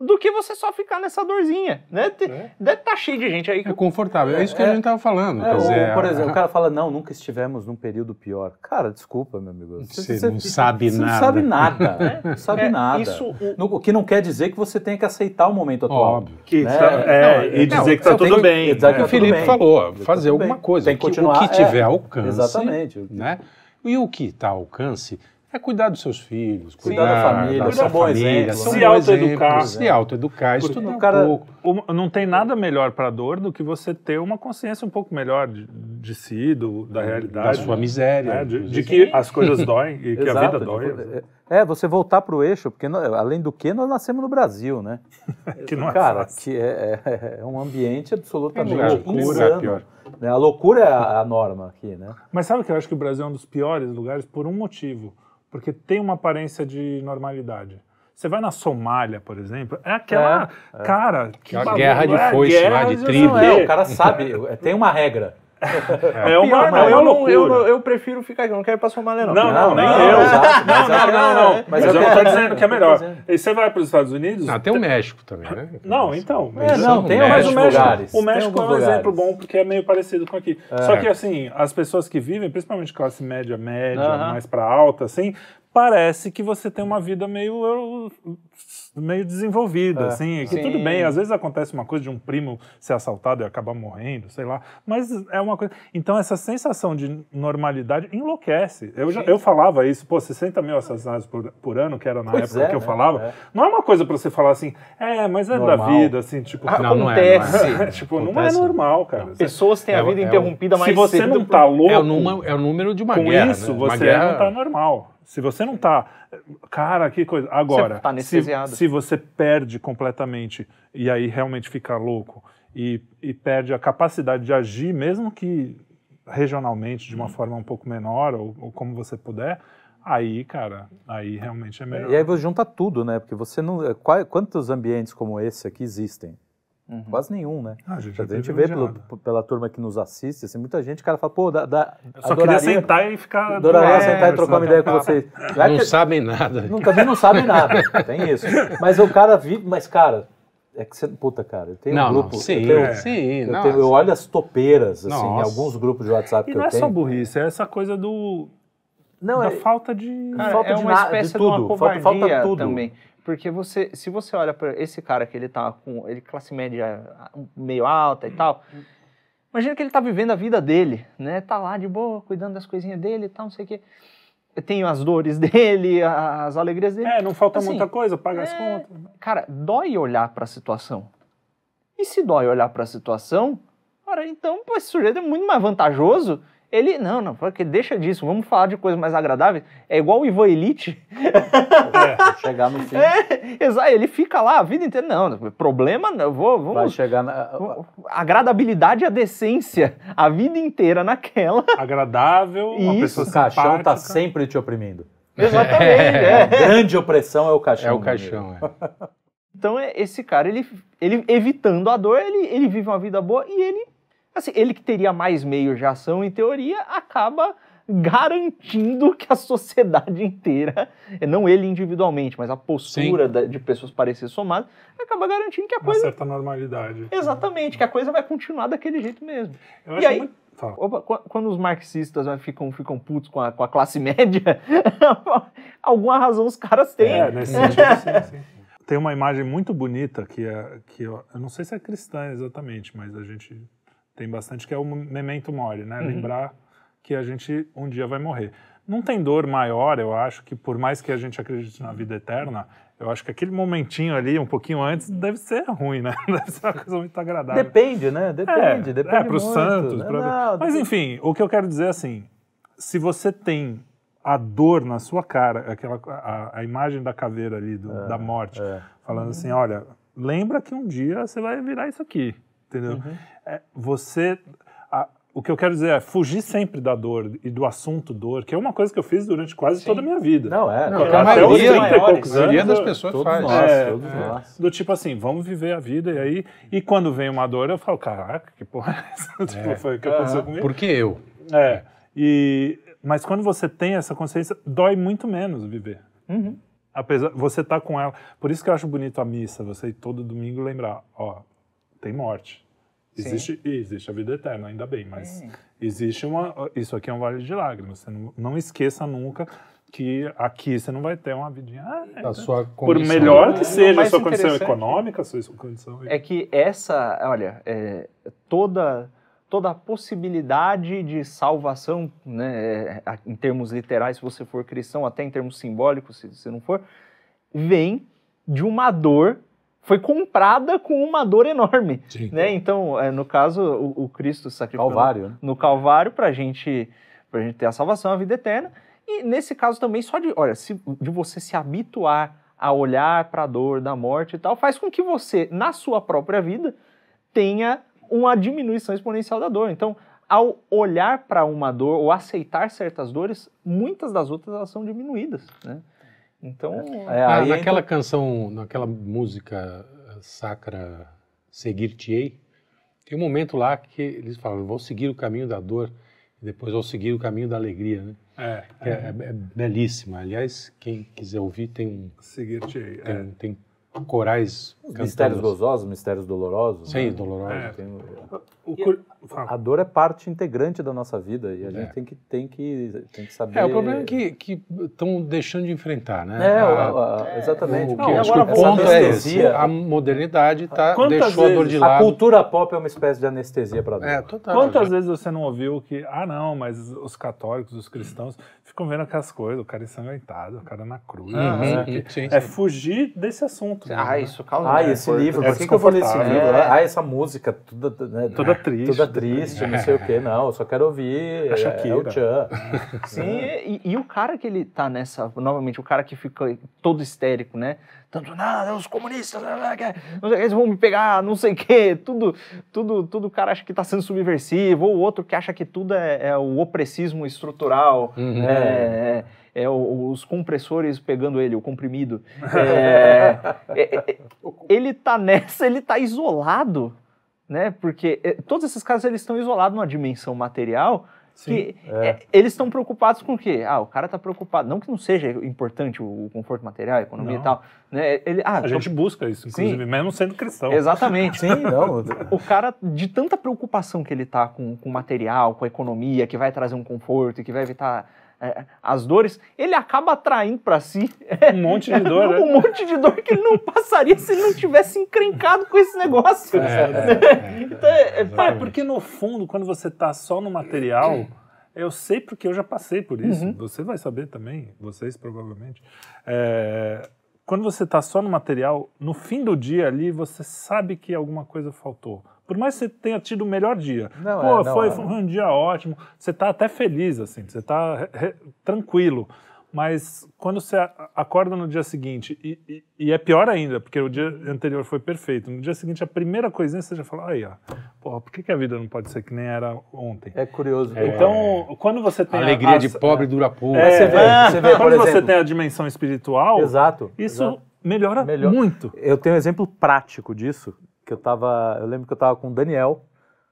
do que você só ficar nessa dorzinha, né? Te- É. Deve estar cheio de gente aí que É confortável. É isso que É. a gente tava falando. É, ou, por a- exemplo, o cara fala, não, nunca estivemos num período pior. Cara, desculpa, meu amigo. Você não sabe você nada. Não sabe nada. Não sabe É, nada. isso, o- No- o que não quer dizer que você tem que aceitar o momento atual. Óbvio. Que Né? tá- é, Não, e não, dizer que tá você tem tudo que- bem. É, tá o Felipe bem. falou, Tá fazer alguma bem. coisa. Tem o que que, continuar, o que tiver é, alcance. Exatamente. Né? E o que está alcance é cuidar dos seus filhos, Cuidar da família, da ser sua bom família, um se autoeducar. se autoeducar, estudar o um cara- pouco. Não tem nada melhor para dor do que você ter uma consciência um pouco melhor de, de si, do- da da realidade. sua miséria. né? de, de que as coisas doem e que a Exato, vida dói. tipo, É, é, você voltar pro eixo, porque nó- além do que nós nascemos no Brasil, né? Que não é Cara, fácil. que é, é- é um ambiente absolutamente É loucura, insano. é pior. A loucura é a, a norma aqui, né? Mas sabe que eu acho que o Brasil é um dos piores lugares por um motivo. Porque tem uma aparência de normalidade. Você vai na Somália, por exemplo, é aquela. Cara, que Aquela bagulho, guerra de é, foice guerra lá, de tribo. É, o cara sabe, tem uma regra. É uma, Pior, é não, uma eu, não, loucura. eu, não- eu prefiro ficar aqui, eu não quero ir pra Somália, não. Não, não, nem não, eu. não, mas não, é- não, não. mas Mas é eu não estou dizendo que é eu tô melhor. E você vai para os Estados Unidos? Não, tem o México também, né? Não, então. É, não, tem mas alguns o México, lugares. o México é um exemplo bom porque é meio parecido com aqui. Só que assim, as pessoas que vivem, principalmente classe média, média, mais para alta, assim, parece que você tem uma vida meio meio desenvolvida, assim, que Sim. tudo bem, às vezes acontece uma coisa de um primo ser assaltado e acabar morrendo, sei lá, mas é uma coisa. Então essa sensação de normalidade enlouquece. Eu, já, eu falava isso, pô, 60 mil assassinatos por, por ano, que era na Pois época é, que eu né? falava, É. não é uma coisa para você falar assim, é, mas é da Normal. vida, assim, tipo, Não, não é, não Acontece. tipo, não é Acontece. normal, cara. Pessoas têm a É vida é interrompida mais Se você cedo não tá louco É o, número, é o número de uma com guerra. isso, né? Você guerra- não tá normal. Se você não tá. Cara, que coisa. Agora, tá se, anestesiado. se você perde completamente e aí realmente fica louco e, e perde a capacidade de agir, mesmo que regionalmente, de uma forma um pouco menor ou, ou como você puder, aí, cara, aí realmente é melhor. E aí você junta tudo, né? Porque você não. é, qual- quantos ambientes como esse aqui existem? Uhum. Quase nenhum, né? Ah, gente, A gente vê pelo- diabo. pela turma que nos assiste, assim, muita gente, cara, fala, pô, da, da, Eu só queria sentar e ficar. do adoraria lado, sentar e trocar uma ideia com vocês. Já Não que- sabem nada. não, também não sabe nada, tem isso. Mas o cara vive, mas cara, é que você, puta, cara, eu tenho Não, um não, grupo, sim, eu, tenho, sim. eu, não, tenho- eu olho as topeiras, assim, em Nossa. alguns grupos de WhatsApp E que não eu é só tenho. burrice, é essa coisa do. Não, da é, falta de. Cara, Falta é de uma espécie de de, uma tudo. Falta- covardia falta tudo. também. Porque você, se você olha para esse cara que ele tá com ele classe média meio alta e tal, imagina que ele tá vivendo a vida dele, né? Tá lá de boa, cuidando das coisinhas dele e tal, não sei o quê. Tem as dores dele, as alegrias dele. É, não falta Assim, muita coisa, paga as é, contas. Cara, dói olhar para a situação. E se dói olhar para a situação, ora, então, pô, esse sujeito é muito mais vantajoso. Ele, não, não, porque deixa disso, vamos falar de coisas mais agradáveis. É igual o Ivan Elite. chegar no fim, É, exato, ele fica lá a vida inteira. Não, problema, não, eu vou, vai vamos. chegar na... Agradabilidade e a decência a vida inteira naquela. Agradável, uma Isso, pessoa O caixão tá simpática. sempre te oprimindo. Exatamente. A é. grande opressão é o caixão. É o caixão, amigo. é. Então, é, esse cara, ele, ele evitando a dor, ele, ele vive uma vida boa e ele, assim, ele que teria mais meios de ação, em teoria, acaba garantindo que a sociedade inteira, não ele individualmente, mas a postura da- de pessoas parecidas somadas, acaba garantindo que a Uma coisa. certa normalidade. Exatamente, que a coisa vai continuar daquele jeito mesmo. Eu E acho aí- muito... Opa, qu- quando os marxistas né, ficam, ficam putos com a, com a classe média, alguma razão os caras têm. É, nesse sentido, sim, sim. Tem uma imagem muito bonita que é que eu, eu não sei se é cristã exatamente, mas a gente tem bastante que é o memento mori, né? Lembrar que a gente um dia vai morrer. Não tem dor maior, eu acho, que por mais que a gente acredite na vida eterna, eu acho que aquele momentinho ali, um pouquinho antes, deve ser ruim, né? Deve ser uma coisa muito agradável. Depende, né? Depende, depende é, para os santos. né? pra- Não, Mas enfim, o que eu quero dizer é assim: se você tem a dor na sua cara, aquela, a, a imagem da caveira ali, do- da morte, é. falando assim: olha, lembra que um dia você vai virar isso aqui, entendeu? Uhum. É, você. a- o que eu quero dizer é fugir sempre da dor e do assunto dor, que é uma coisa que eu fiz durante quase toda a minha vida. Não, é. Não, qualquer a Até os maioria- 30 e poucos a A maioria anos, das pessoas todos faz. nós. é, todos é, nós. do tipo assim, vamos viver a vida e aí. E quando vem uma dor, eu falo, caraca, que porra é essa? tipo, foi o que aconteceu comigo. Por que eu? É. E, mas quando você tem essa consciência, dói muito menos viver. Uhum. Apesar, você tá com ela. Por isso que eu acho bonito a missa, você ir todo domingo lembrar, ó, tem morte. Existe, existe a vida eterna, ainda bem, mas existe uma. Isso aqui é um vale de lágrimas. Você não, não esqueça nunca que aqui você não vai ter uma vidinha. Ah, é, A sua por melhor que seja a sua condição econômica, a sua condição. É que essa, olha, é, toda, toda a possibilidade de salvação, né, é, em termos literais, se você for cristão, até em termos simbólicos, se você não for, vem de uma dor, foi comprada com uma dor enorme. Sim. Né? Então, é, no caso, o, o Cristo sacrificou Calvário, né? no Calvário para gente, a gente ter a salvação, a vida eterna. E nesse caso também, só de, olha, se- de você se habituar a olhar para a dor da morte e tal, faz com que você, na sua própria vida, tenha uma diminuição exponencial da dor. Então, ao olhar para uma dor ou aceitar certas dores, muitas das outras elas são diminuídas, né? Então, É, Ah, aí naquela entra- canção, naquela música eh, sacra Seguir-te-ei, Tem um momento lá que eles falam, vou seguir o caminho da dor e depois vou seguir o caminho da alegria, né? É, É, é, é belíssima. Aliás, quem quiser ouvir, tem, um- seguir-te aí. tem, É. tem corais Mistérios gozosos, mistérios dolorosos. Sim, né? dolorosos. É. Tem- cur-. A dor é parte integrante da nossa vida e a É. gente tem que, tem que, tem que saber. É, o problema é que estão deixando de enfrentar, né? É, A- a- exatamente. o que- porque acho que o ponto é esse. anestesia- A modernidade tá, Quantas deixou a dor de vezes- A lado. cultura pop é uma espécie de anestesia para dor. É, total. Quantas já- vezes você não ouviu que, ah, não, mas os católicos, os cristãos, ficam vendo aquelas coisas, o cara ensanguentado, o cara na cruz. Uhum, não o quê. sim, É sim. fugir desse assunto. Ah, né? isso causa. Ah, né, esse livro, é por que, eu vou ler esse livro? Ah, essa música, toda, né, Toda triste. toda triste, não sei o quê. Não, eu só quero ouvir A é, Shakira. é o Tchan. Sim, e, e o cara que ele tá nessa, novamente, o cara que fica todo histérico, né? Tanto, não, os comunistas, eles vão me pegar, não sei o quê, tudo, tudo, tudo o cara acha que tá sendo subversivo, ou o outro que acha que tudo é, é o opressismo estrutural, Uhum. é, é o- os compressores pegando ele, o comprimido. É, é, é, ele tá nessa, ele tá isolado, né? Porque é, todos esses caras eles estão isolados numa dimensão material que é. é, eles estão preocupados com o quê? Ah, o cara tá preocupado. Não que não seja importante o, o conforto material, a economia Não. e tal. Né? Ele, ah, A tô- gente busca isso, inclusive, mesmo sendo cristão. Exatamente. Sim, não. O cara, de tanta preocupação que ele tá com com o material, com a economia, que vai trazer um conforto, que vai evitar é, as dores, ele acaba atraindo para si Um monte de dor, né? um monte de dor que ele não passaria se ele não tivesse encrencado com esse negócio. É, é, Então, é, é porque no fundo, quando você tá só no material, eu sei porque eu já passei por isso. Uhum. Você vai saber também, vocês provavelmente. É, quando você tá só no material, no fim do dia ali, você sabe que alguma coisa faltou. Por mais que você tenha tido o melhor dia. Não, Pô, é, não, foi, é. foi um dia ótimo. Você tá até feliz, assim, você tá re- re- tranquilo. Mas quando você a- acorda no dia seguinte, e, e- e é pior ainda, porque o dia anterior foi perfeito. No dia seguinte, a primeira coisinha você já fala, aí, ó, porra, por que, que a vida não pode ser que nem era ontem? É curioso. Então, quando você A tem a- alegria a- de pobre dura pouco. É, Você vê, é, você vê, por quando você exemplo- tem a dimensão espiritual, Exato. isso exato. melhora Melhor- muito. Eu tenho um exemplo prático disso, que eu tava, eu lembro que eu tava com o Daniel,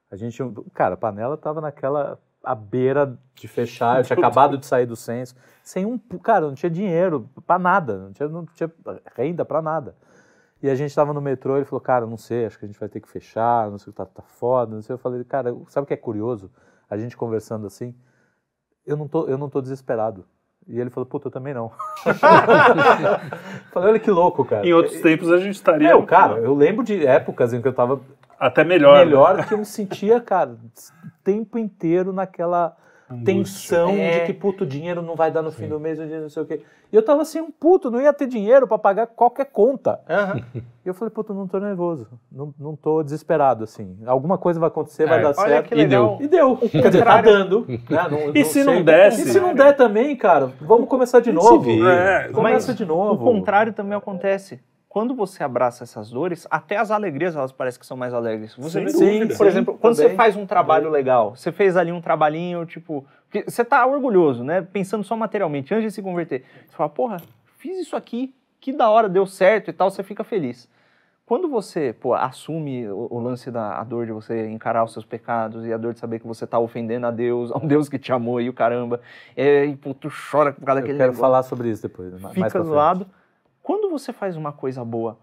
a gente, cara, a panela tava naquela à beira de fechar, eu tinha acabado de sair do censo, sem um, cara, não tinha dinheiro pra nada, não tinha, não tinha renda pra nada. E a gente tava no metrô, ele falou, cara, não sei, acho que a gente vai ter que fechar, não sei, tá, tá foda, não sei. Eu falei, cara, sabe o que é curioso? A gente conversando assim, eu não tô, eu não tô desesperado. E ele falou, puta, eu também não. falei, olha que louco, cara. Em outros tempos a gente estaria Meu, cara, eu lembro de épocas em que eu tava até melhor. né? melhor, que eu me sentia, cara, o tempo inteiro naquela tensão É. de que, puto, o dinheiro não vai dar no fim do mês, o dinheiro não sei o quê. E eu tava assim, um puto, não ia ter dinheiro pra pagar qualquer conta. Aham. E eu falei, puto, não tô nervoso, não, não tô desesperado, assim. Alguma coisa vai acontecer, vai É, dar Olha certo. que legal. E deu. Quer dizer, tá dando. né? Não- E se não desse? E se não der também, cara, vamos começar de novo. É, Começa Mas de novo. O contrário também acontece. Quando você abraça essas dores, até as alegrias elas parecem que são mais alegres. Você vê, dúvida. por Sim, exemplo, quando você também. faz um trabalho legal, você fez ali um trabalhinho, tipo, você tá orgulhoso, né? Pensando só materialmente, antes de se converter. Você fala, porra, fiz isso aqui, que da hora, deu certo e tal, você fica feliz. Quando você, pô, assume o, o lance da dor de você encarar os seus pecados e a dor de saber que você tá ofendendo a Deus, a um Deus que te amou e o caramba, é, e pô, tu chora por causa Eu daquele quero negócio falar sobre isso depois. mais fica do lado. Quando você faz uma coisa boa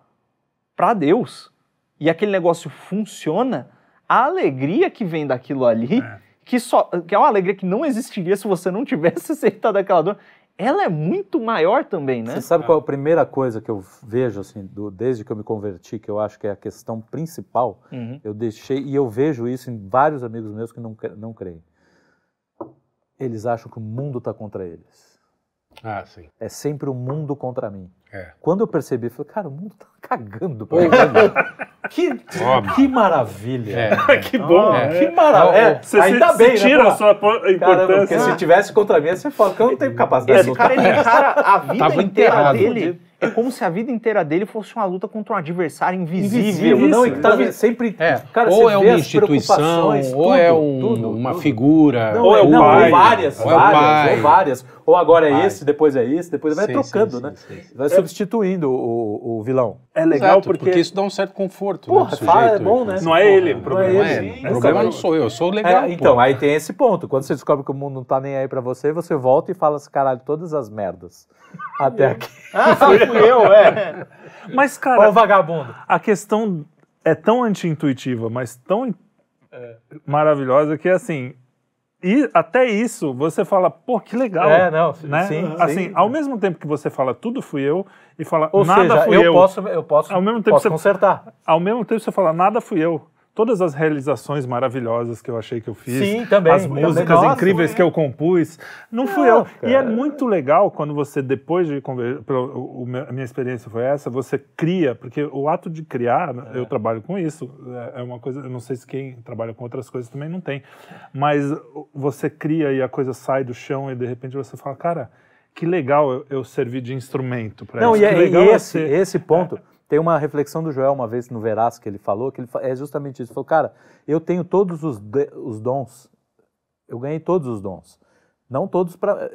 para Deus e aquele negócio funciona, a alegria que vem daquilo ali, É. que só que é uma alegria que não existiria se você não tivesse aceitado aquela dor, ela é muito maior também, né? Você sabe qual é a primeira coisa que eu vejo, assim, do- desde que eu me converti, que eu acho que é a questão principal? Uhum. Eu deixei, e eu vejo isso em vários amigos meus que não, não creem. Eles acham que o mundo está contra eles. Ah, sim. É sempre o mundo contra mim. É. Quando eu percebi, eu falei, cara, o mundo tá cagando pra mim. que, que maravilha. É. que bom. É. né? Que maravilha. É, Você ainda se, bem, se né, tira pô? a sua po- Caramba, porque importância. se tivesse contra mim, você fala que eu não tenho capacidade de Esse cara, lutar. ele encara a vida Tava inteira enterrado. dele. É como se a vida inteira dele fosse uma luta contra um adversário invisível. Invisível, não, e que tá sempre. É, Cara, ou é uma instituição, ou é tudo, um- tudo, uma tudo. figura. Não, Ou é é, o não, pai. ou várias, Ou é várias, pai. ou várias. Ou agora é Pai. esse, depois é esse, depois vai Sim, trocando, sim, né? sim, sim. Vai substituindo o, o vilão. É legal Exato, porque, isso dá um certo conforto. Porra, né, fala, é sujeito. bom, né? não é ele o Não é problema. Não ele. é, Sim, o problema não sou eu, eu sou o legal. É, então, aí tem esse ponto. Quando você descobre que o mundo não tá nem aí pra você, você volta e fala assim, caralho, todas as merdas. Até aqui. Ah, fui eu, é. Mas, Ó cara, o vagabundo. a questão é tão anti-intuitiva, mas tão maravilhosa que, assim, e até isso você fala, pô, que legal. É, não, né? sim, Assim, sim. ao mesmo tempo que você fala tudo fui eu e fala Ou nada seja, fui eu, eu, posso, eu posso, Ao mesmo tempo posso você- consertar. ao mesmo tempo você fala nada fui eu. Todas as realizações maravilhosas que eu achei que eu fiz, Sim, também, as também. músicas Nossa, incríveis foi que eu compus, não fui Não, eu. E é cara. muito legal quando você, depois de conver- pelo- o- o meu- a minha experiência foi essa, você cria, porque o ato de criar, né, É. eu trabalho com isso, é é uma coisa, eu não sei se quem trabalha com outras coisas também não tem, mas você cria e a coisa sai do chão e de repente você fala, cara, que legal eu, eu servir de instrumento para Não, isso. e, que é- legal e é esse, ser- esse ponto, tem uma reflexão do Joel uma vez no Verás que ele falou, que ele é justamente isso. Ele falou, cara, eu tenho todos os, de- os dons, eu ganhei todos os dons. Não todos, pra,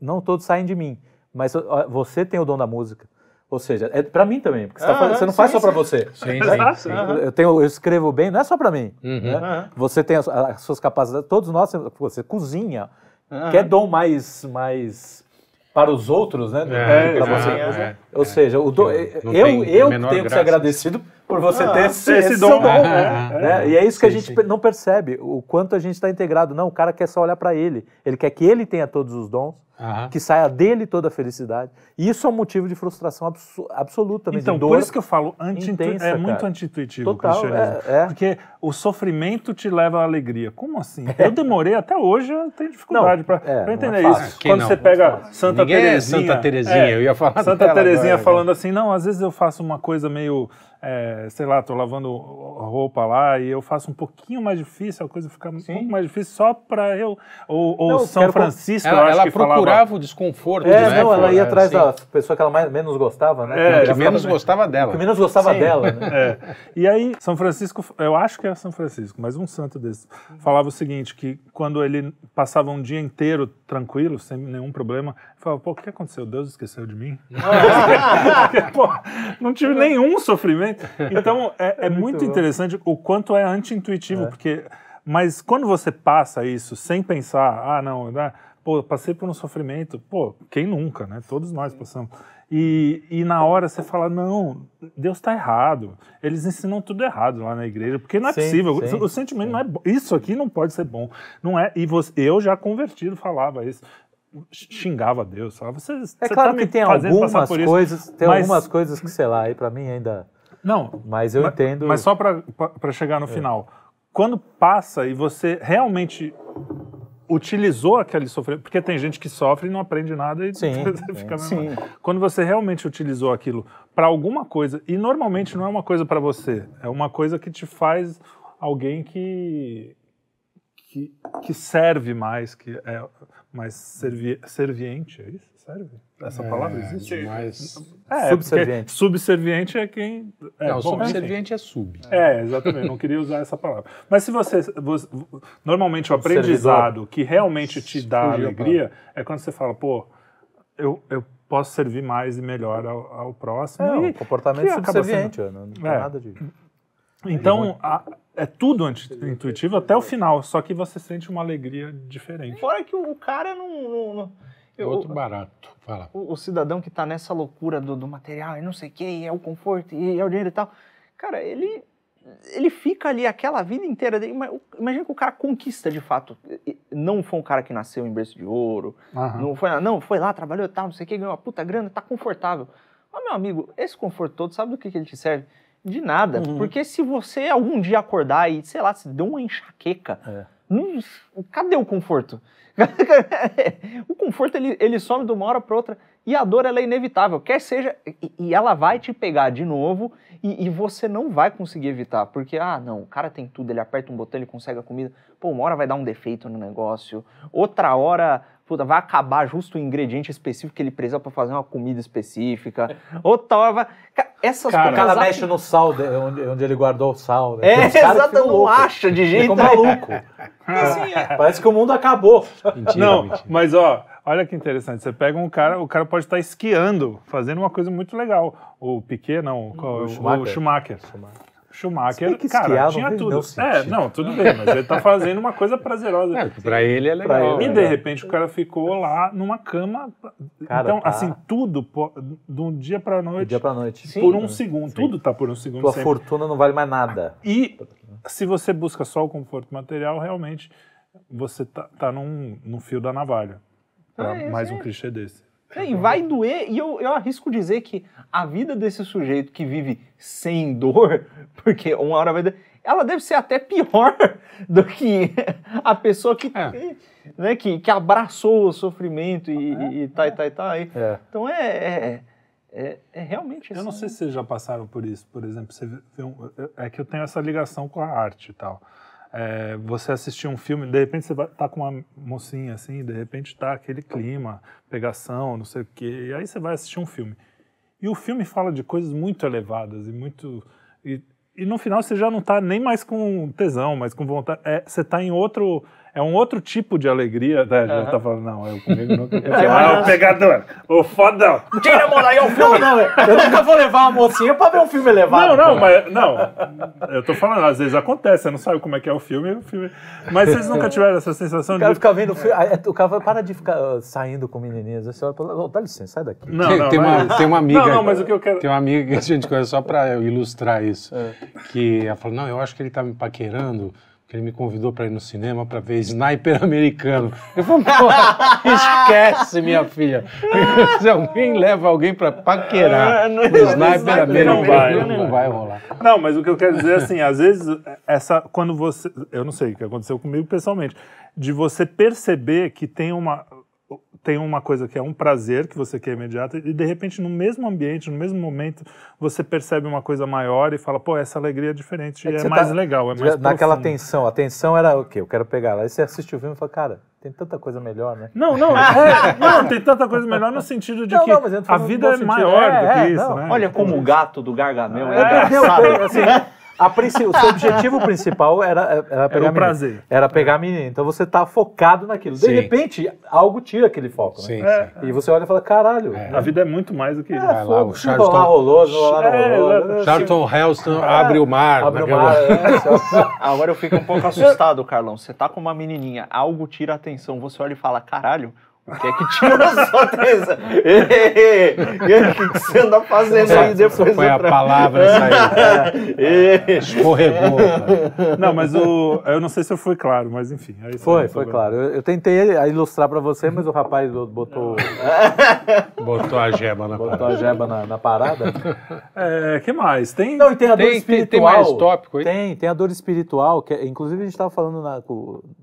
não todos saem de mim, mas você tem o dom da música. Ou seja, é para mim também, porque você, tá Ah, fazendo- você não sim, faz só para você. Sim, Ah, sim. sim. Eu, tenho, eu escrevo bem, não é só para mim. Uhum. né? Aham. Você tem as, as suas capacidades, todos nós, você cozinha, Aham. que é dom mais, mais para os outros, né? do É, exato, você. é. Ou seja, o dom, Não eu, eu tenho que ser agradecido por você Ah, ter esse, esse esse dom, seu dom. é, né? E é isso que a Sim, gente sim. não percebe, o quanto a gente está integrado. Não, o cara quer só olhar para ele. Ele quer que ele tenha todos os dons, Aham. que saia dele toda a felicidade. E isso é um motivo de frustração abso- absoluta, também, Então, de dor. por isso que eu falo, anti intensa, é muito anti-intuitivo o Total, cristianismo. é, é. Porque o sofrimento te leva à alegria. Como assim? Eu demorei até hoje, eu tenho dificuldade para é, é entender isso. Quem Quando não? você pega Santa Ninguém é Terezinha. Santa Terezinha, eu ia falar Santa Terezinha agora, falando assim, não, às vezes eu faço uma coisa meio, é, sei lá, tô lavando roupa lá e eu faço um pouquinho mais difícil, a coisa fica um pouco mais difícil só para eu... Ou, ou Não, São quero- Francisco, eu Ela, acho ela que falava... procurava o desconforto, É, né? não, ela ia atrás sim. da pessoa que ela mais, menos gostava, né? É, que, que menos gostava dela. que menos gostava Sim. dela, né? É. E aí, São Francisco, eu acho que é São Francisco, mas um santo desse, falava o seguinte, que quando ele passava um dia inteiro tranquilo, sem nenhum problema, ele falava, pô, o que aconteceu? Deus esqueceu de mim? Pô, não tive nenhum sofrimento. Então, é, é muito bom. interessante o quanto é anti-intuitivo, porque... Mas quando você passa isso sem pensar, ah, não, né, pô, passei por um sofrimento, pô, quem nunca, né? Todos nós passamos. E, e na hora você fala, não, Deus está errado. Eles ensinam tudo errado lá na igreja, porque não é Sim, possível. sim, o sentimento não é bom. Isso aqui não pode ser bom. Não é. E você, eu já convertido falava isso. Xingava Deus. Falava, você, É você claro tá que tem algumas por isso." coisas, tem Mas- algumas coisas que, sei lá, aí pra mim ainda. Não, Mas eu mas, entendo. Mas só para chegar É. no final. Quando passa e você realmente utilizou aquele sofrimento, porque tem gente que sofre e não aprende nada e Sim, fica sim. mesmo. Quando você realmente utilizou aquilo para alguma coisa, e normalmente não é uma coisa para você, é uma coisa que te faz alguém que que, que serve mais, que é mais servi, serviente, é isso? Serve? Essa palavra existe? Mas... É, Subserviente. subserviente é quem. É, não, bom, subserviente é sub. É, exatamente, não queria usar essa palavra. Mas se você, você- normalmente o aprendizado que realmente te dá Fugiu a alegria é quando você fala, pô, eu, eu posso servir mais e melhor ao, ao próximo. É, um E comportamento que acaba subserviente, não, não tem É. nada de. então a- é tudo intuitivo até o final, só que você sente uma alegria diferente. Fora que o cara não. não- não- eu- Outro barato. Fala. o, o cidadão que tá nessa loucura do, do material e não sei o que, e é o conforto, e é o dinheiro e tal. Cara, ele. Ele fica ali aquela vida inteira dele. ima- Imagina que o cara conquista de fato. Não foi um cara que nasceu em berço de ouro. Aham. Não foi, não, foi lá, trabalhou e tal, não sei o que, ganhou uma puta grana, tá confortável. Mas, meu amigo, esse conforto todo, sabe do que, que ele te serve? De nada. Uhum. Porque se você algum dia acordar e, sei lá, se deu uma enxaqueca, É. não- cadê o conforto? o conforto ele, ele some de uma hora para outra e a dor ela é inevitável, quer seja, e, e ela vai te pegar de novo e, e você não vai conseguir evitar, porque, ah, não, o cara tem tudo, ele aperta um botão, ele consegue a comida, pô, uma hora vai dar um defeito no negócio, outra hora puta, vai acabar justo o ingrediente específico que ele precisa pra fazer uma comida específica. Outra hora vai. Essas Cara, O cara mexe no sal, de- onde, onde ele guardou o sal. Né? É, exato, não acha de jeito Ficam maluco. Assim, é. Parece que o mundo acabou. Mentira, Não, mentira. mas ó, olha que interessante. Você pega um cara, o cara pode estar esquiando, fazendo uma coisa muito legal. O Piquet, não, qual- o, Schumacher. o Schumacher. Schumacher, Bem que cara, esquiar não tinha tudo. nenhum É, não, tudo bem, mas ele tá fazendo uma coisa prazerosa. É, pra ele é legal. ele E é de repente o cara ficou lá numa cama. Cara, então, tá. assim, tudo de um dia pra noite, dia pra noite. Sim. por um segundo. Tudo tá por um segundo Tua sempre. fortuna não vale mais nada. E se você busca só o conforto material, realmente você tá, tá num, num fio da navalha. Pra É, mais sim. um clichê desse. É, E vai doer, e eu, eu arrisco dizer que a vida desse sujeito que vive sem dor, porque uma hora vai doer, ela deve ser até pior do que a pessoa que, É. né, que, que abraçou o sofrimento e, e tá, e tá, e tá. E- É. Então é, é, é, é realmente Eu não assim, sei se vocês já passaram por isso, por exemplo, você vê um- é que eu tenho essa ligação com a arte e tal. É, você assistir um filme, de repente você vai, tá com uma mocinha assim, de repente tá aquele clima, pegação, não sei o quê, e aí você vai assistir um filme. E o filme fala de coisas muito elevadas e muito. E, e no final você já não tá nem mais com tesão, mas com vontade. É, você tá em outro. É um outro tipo de alegria, né? Já tá falando, não, eu comigo não. Ah, o pegador, o fodão. Tira a mão daí, é um Não, filme! não, eu nunca vou levar uma mocinha pra ver um filme elevado. Não, não, pô. mas não. Eu tô falando, às vezes acontece, você não sabe como é que é o filme, o filme. Mas vocês nunca tiveram essa sensação O cara de. fica vendo filme. aí O cara fala, para de ficar ah, saindo com menininhas. Você olha fala, "Ô, dá licença, sai daqui. Não, tem, não, tem uma, mas- tem uma amiga. Não, não, mas o que eu quero. Tem uma amiga que a gente conhece só pra ilustrar isso. É. Que ela falou: não, eu acho que ele tá me paquerando, porque ele me convidou pra ir no cinema pra ver sniper americano. Eu falei, porra, esquece, minha filha. Se alguém leva alguém pra paquerar não, no sniper americano, não vai, não, não vai rolar. Não, mas o que eu quero dizer é assim, às vezes, essa, quando você. Eu não sei o que aconteceu comigo pessoalmente, de você perceber que tem uma. Tem uma coisa que é um prazer que você quer imediato, e de repente, no mesmo ambiente, no mesmo momento, você percebe uma coisa maior e fala, pô, essa alegria é diferente, É é, mais tá- legal, é mais Naquela profundo. tensão. A tensão era o quê? Eu quero pegar ela. Aí você assiste o filme e fala, cara, tem tanta coisa melhor, né? Não, não, é, não, tem tanta coisa melhor no sentido de Não, que não, a vida é sentido. maior É, do que é, isso, não. né? Olha como o gato do Gargamel é É, foi, assim, princi- o seu objetivo principal era, era pegar o a menina. prazer. Era pegar a menina. Então você tá focado naquilo. De Sim. repente, algo tira aquele foco, né? Sim, É. sim. E você olha e fala, caralho. A vida é muito mais do que isso. Vai lá, o Charlton, rolou, rolar, não É, rolou. exato. Charlton Heston abre o mar. Abre o mar. é, Agora eu fico um pouco assustado, Carlão. Você tá com uma menininha, algo tira a atenção, você olha e fala, caralho, que é que tira a sua atenção? O que que você anda fazendo aí depois Foi a palavra saiu. Ei. Escorregou. cara. Não, mas o. Eu não sei se eu fui claro, mas enfim. aí Foi, foi bom. claro. Eu, eu tentei ilustrar pra você, mas o rapaz botou, Botou a gema na botou parada. a jeba na, na parada. É, que mais? Tem. Não, e tem a dor Tem- tem- espiritual. tem mais tópico aí? Tem, tem a dor espiritual, que é- inclusive a gente estava falando na,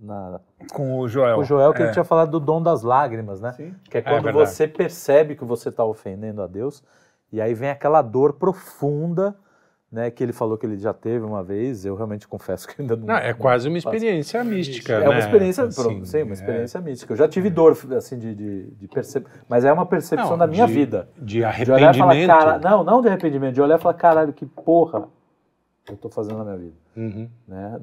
na, Com o Joel. com o Joel que É. ele tinha falado do dom das lágrimas, né? Que é quando verdade. você percebe que você está ofendendo a Deus, e aí vem aquela dor profunda, né? Que ele falou que ele já teve uma vez, eu realmente confesso que ainda não. Não, é quase uma experiência mística, É né? uma experiência, Assim, sim, uma é. experiência mística. Eu já tive dor, assim, de, de, de perceber, mas é uma percepção Não, da minha de- vida. De De olhar e arrependimento. falar, cara, não, não de arrependimento, de olhar e falar, caralho, que porra eu tô fazendo na minha vida, Uhum. né?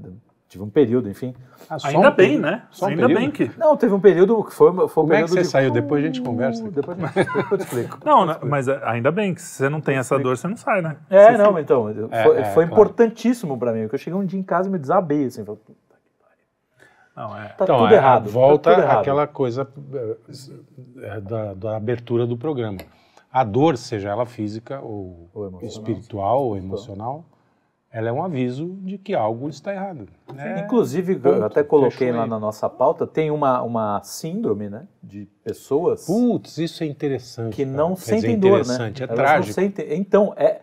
Tive um período, enfim. Ah, Ainda um bem, período. né? Só um Ainda período? bem que. Não, teve um período que foi, foi um Como é que período você de... saiu? Depois a gente conversa. Uh, Depois, depois eu te explico. Não, né, mas ainda bem que se você não tem essa dor, você não sai, né? É, Você não, então, eu- É, foi, é, foi claro. importantíssimo pra mim, porque eu cheguei um dia em casa e me desabei, assim, falei, "Puta, Não, é. tá Então, tudo é, errado. volta tá tudo errado. aquela coisa é, da, da abertura do programa. A dor, seja ela física ou, Ou espiritual ou emocional, ela é um aviso de que algo está errado. né? Inclusive, Ponto. eu até coloquei lá aí. na nossa pauta, tem uma, uma síndrome, né, de pessoas Putz, isso é interessante. que cara. não dizer, sentem dor, né? interessante, É Elas trágico. sentem- Então, é...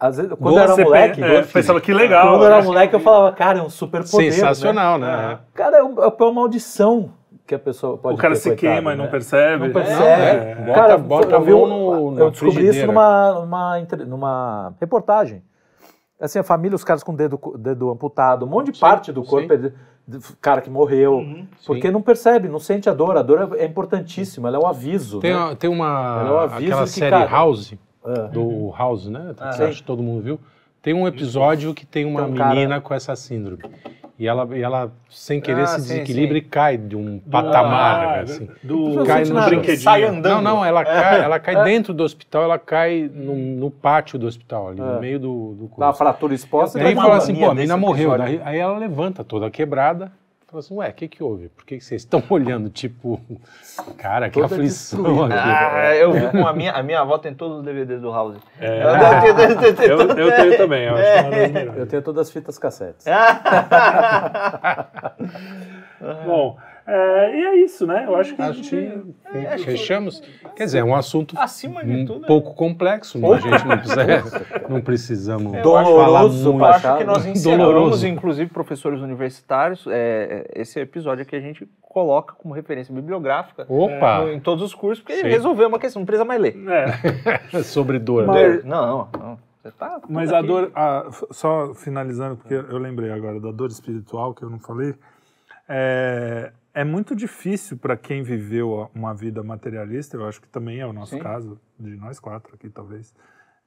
Às vezes, quando Dor eu era você moleque, É, pensava que legal. quando eu era né? moleque, eu falava, cara, é um super poder. Sensacional, né? Cara, é um- é uma maldição que a pessoa pode O cara ter, se coitado, queima e não né? percebe. Não percebe. é. Bota- Cara, bota eu, a vi mão um- no- eu descobri isso numa, numa, numa reportagem. Assim, a família, os caras com o dedo, dedo amputado, um monte de Sim, parte do corpo. de cara que morreu, Uhum. porque não percebe, não sente a dor. A dor é, é importantíssima, ela é o aviso. Tem, né? uma- tem uma. Ela é o aviso aquela que, série cara- House, Ah. do House, né? Sim. acho que todo mundo viu. Tem um episódio que tem uma Tem um cara- menina com essa síndrome. E ela, e ela sem querer, Ah, se sim, desequilibra sim. e cai de um patamar, Ah, assim. do, Não Cai no nada. brinquedinho. Sai andando. Não, não, ela cai, ela cai dentro do hospital, ela cai no, no pátio do hospital, ali, É. no meio do, do Dá uma curso. fratura exposta, E aí fala assim, pô, a menina morreu. Daí- Aí ela levanta toda quebrada. Fala assim, ué, o que que houve? Por que que vocês estão olhando? Tipo, cara, que Toda aflição aqui. Ah, eu vi com a minha, a minha avó tem todos os DVDs do House. É. Eu tenho- Eu, eu tenho também, eu acho uma das Eu tenho todas as fitas cassetes. Bom, é, e é isso, né? Eu acho que. a Acho gente- que fechamos. Quer dizer, é um assunto Acima de um tudo, é- pouco complexo, mas a gente não, precisa, não precisamos Doloroso falar muito. Eu acho que nós Doloroso. encerramos, inclusive, professores universitários, é, esse episódio aqui a gente coloca como referência bibliográfica Opa, no- em todos os cursos, porque Sim. resolveu uma questão, não precisa mais ler. É, sobre dor. Mas- né? Não, não, tá tudo mas a aqui. dor, a- só finalizando, porque eu lembrei agora da dor espiritual que eu não falei, é, é muito difícil para quem viveu uma vida materialista, eu acho que também é o nosso Sim. caso, de nós quatro aqui talvez,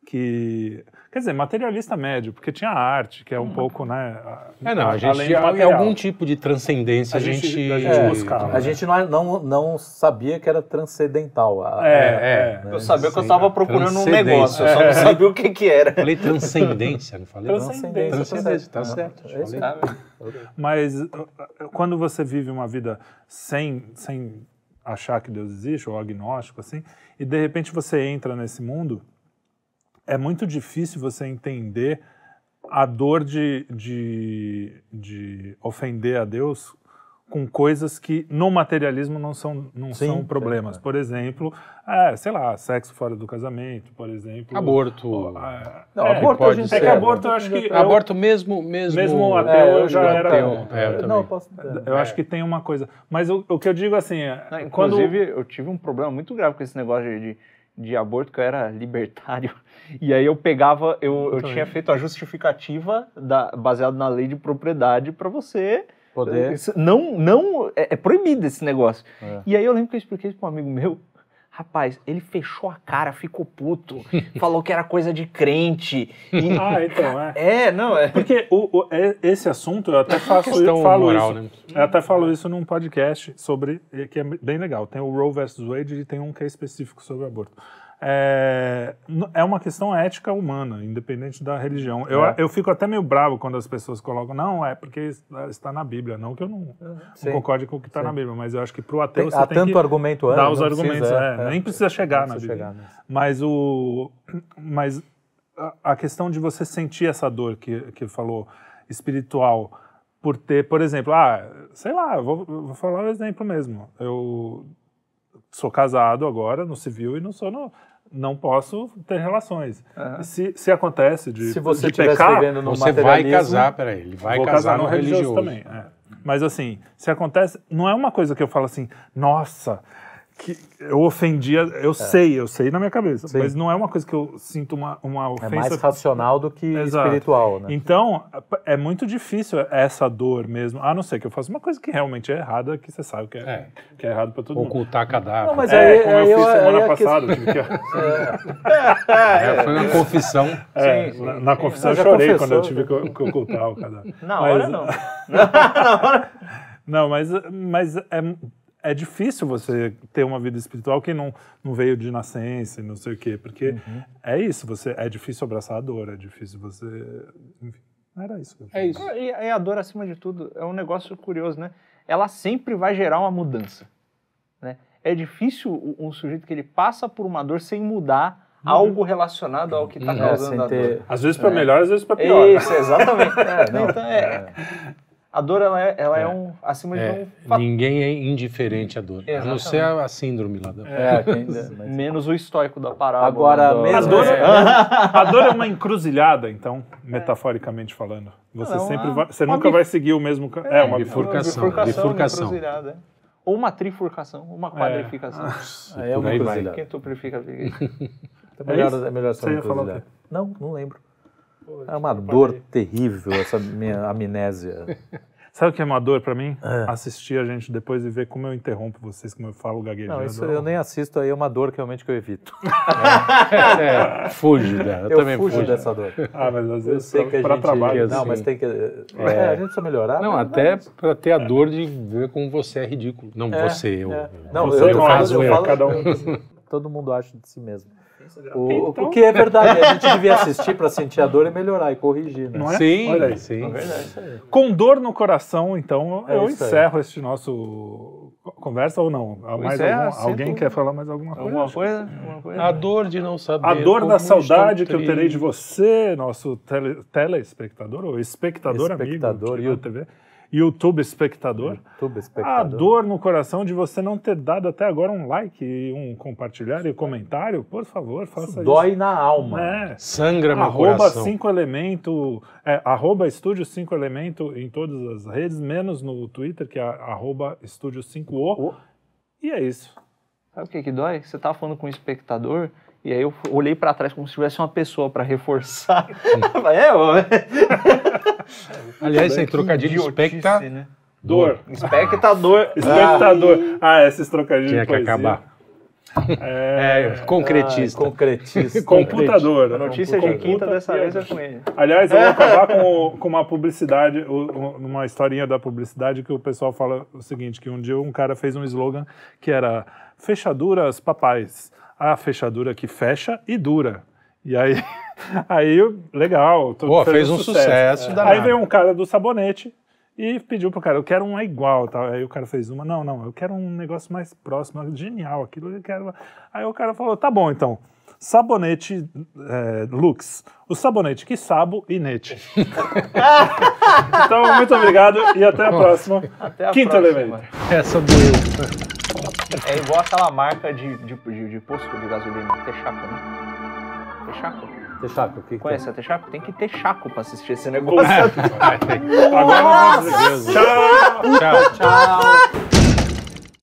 que, quer dizer, materialista médio, porque tinha a arte, que é um pouco, né, a- É, não, a além gente, material. algum tipo de transcendência, A a gente- gente... a gente É, buscava. a gente não, não, não sabia que era transcendental. A- É, é. Eu sabia que eu estava procurando um negócio, eu só não sabia o que que era. Falei transcendência, não falei? Transcendência. Transcendência, tá certo. é. Mas uh, uh, quando você vive uma vida sem, sem achar que Deus existe, ou agnóstico, assim, e de repente você entra nesse mundo, é muito difícil você entender a dor de, de, de ofender a Deus com coisas que no materialismo não são, não Sim, são problemas. é. Por exemplo, é, sei lá, sexo fora do casamento, por exemplo. Aborto. É, Não, é, aborto pode a gente é que ser. aborto eu acho que... eu- Aborto mesmo, mesmo... Mesmo ateu, É, eu já era... ateu, é, eu não, eu posso. Eu acho que tem uma coisa. Mas o, o que eu digo assim, é, Não, quando inclusive, eu tive um problema muito grave com esse negócio de, de, de aborto, que eu era libertário. E aí eu pegava, eu, eu tinha feito a justificativa da, baseado na lei de propriedade para você. Poder. Isso Não, não, é, é proibido esse negócio. É. E aí eu lembro que eu expliquei isso para um amigo meu. Rapaz, ele fechou a cara, ficou puto, falou que era coisa de crente. e- Ah, então, é. é, não, é. Porque o, o- é- esse assunto eu até faço, Questão falo moral, isso. né? Eu até falo isso num podcast sobre que é bem legal. Tem o Roe versus Wade e tem um que é específico sobre aborto. É, é uma questão ética humana, independente da religião. Eu, É. eu fico até meio bravo quando as pessoas colocam, não, é porque está- na Bíblia. Não que eu não, não concorde com o que está na Bíblia, mas eu acho que para o ateu Tem, você há tem tanto que argumento dar antes, os argumentos. precisa, é, Nem precisa chegar na precisa Bíblia. chegar nisso. Mas o mas a, a questão de você sentir essa dor que que falou espiritual por ter, por exemplo, ah, sei lá, vou, vou falar um exemplo mesmo. Eu sou casado agora no civil e não sou no não posso ter relações. Se, se acontece de, Se você de pecar, vivendo no Você vai casar, peraí, ele vai casar, casar no no religioso, religioso. também. é. Mas assim, se acontece, não é uma coisa que eu falo assim, nossa, que eu ofendia, eu sei, eu sei na minha cabeça, É. Sim. mas não é uma coisa que eu sinto uma, uma É ofensa. mais racional do que Exato. espiritual, né? Então, é muito difícil essa dor mesmo, a não ser que eu faça uma coisa que realmente é errada, que você sabe que é, É. que é errado para todo mundo. Ocultar cadáver. Não, mas é, aí- como eu aí fiz eu- semana aí a passada, eu que- É, foi uma confissão. é, Sim, na, sim. na confissão eu chorei confessou, quando eu tive que, que ocultar o cadáver. Na Mas- hora não. Não, mas, mas é, é difícil você ter uma vida espiritual que não, não veio de nascença e não sei o quê, porque Uhum. é isso, você, é difícil abraçar a dor, é difícil você... Enfim, era isso. que eu É isso. E, e a dor, acima de tudo, é um negócio curioso, né? Ela sempre vai gerar uma mudança. Né? É difícil um sujeito que ele passa por uma dor sem mudar algo relacionado ao que está Uhum. É, causando sem a dor. ter... Às vezes para melhor, às vezes para pior. Isso, exatamente. É, não, então, é, A dor, ela é, ela é. um, acima de É, um ninguém é indiferente à dor. A não Exatamente. ser a, a síndrome lá. Da... É, quem- mas- Menos o estoico da parábola. Agora, do- mesmo- A dor, É. a dor é uma encruzilhada, então, metaforicamente falando. Você Não, é sempre uma- vai, você uma nunca bif- vai seguir o mesmo... ca- É, uma bifurcação. Bifurcação, bifurcação. é. Ou uma trifurcação, uma quadrificação. É uma aí vai. encruzilhada. Quem tuplifica fica. É melhor, é melhor ser uma encruzilhada. Não, não lembro. É uma dor terrível essa minha amnésia. Sabe o que é uma dor pra mim? É. Assistir a gente depois e ver como eu interrompo vocês, como eu falo gaguejando. Não, isso eu nem assisto aí, é uma dor que realmente que eu evito. É, fuge dela. Eu, Eu, também fujo fujo. dessa dor. Ah, mas às Eu vezes sei que a para gente... trabalho. Não, assim. mas tem que... É, a gente precisa melhorar. Não, mas- até pra ter a dor de ver como você é ridículo. Não, É, você, eu. é. Não, Você eu, eu não eu é, falo- cada um. Todo mundo acha de si mesmo. O, Então- o que é verdade, a gente devia assistir pra sentir a dor e melhorar e corrigir, né? Não é? Sim, Olha aí. sim. Com dor no coração, então, É eu encerro este nosso conversa ou não? Mais encerra, algum- alguém quer falar mais alguma coisa? Alguma coisa? Alguma coisa? A dor de não saber. A dor da saudade que eu terei de você, nosso tele- telespectador ou espectador, Espectador, amigo, da TV, YouTube espectador. A espectador. dor no coração de você não ter dado até agora um like, e um compartilhar e um comentário, por favor, faça Dói na alma. isso. É. Sangra meu Arroba coração. 5 elemento, é, arroba estúdio 5 elemento em todas as redes, menos no Twitter, que é arroba estúdio 5o. O- E é isso. Sabe o que que dói? Você tava falando com o espectador e aí eu olhei pra trás como se tivesse uma pessoa pra reforçar. é, ó, Aliás, esse aí, trocadilho especta. né? Dor. Espectador. Espectador. Ah, esses trocadilhos Tinha de que poesia. acabar. É, É, concretista. Ai, concretista. computador. A notícia de Computa quinta dessa vez é com ele. Aliás, eu vou acabar com, com uma publicidade, uma historinha da publicidade que o pessoal fala o seguinte, que um dia um cara fez um slogan que era fechaduras papais, a fechadura que fecha e dura. E aí, aí legal. tô- Pô, fez um sucesso danado. Aí veio um cara do sabonete e pediu pro cara, eu quero uma igual, tá? Aí o cara fez uma, não, não, eu quero um negócio mais próximo, genial, aquilo eu quero. Aí o cara falou, tá bom então, sabonete é, Lux, o sabonete que sabo e nete. então, muito obrigado e até a próxima. Até a Quinto próxima. elemento. Essa doeu. É igual aquela marca de, de, de, de posto de gasolina, Texaco, né? Texaco. Texaco, o que que Conhece a Texaco? Tem que ter chaco pra assistir esse negócio. Agora dizer, tchau! Tchau. Tchau.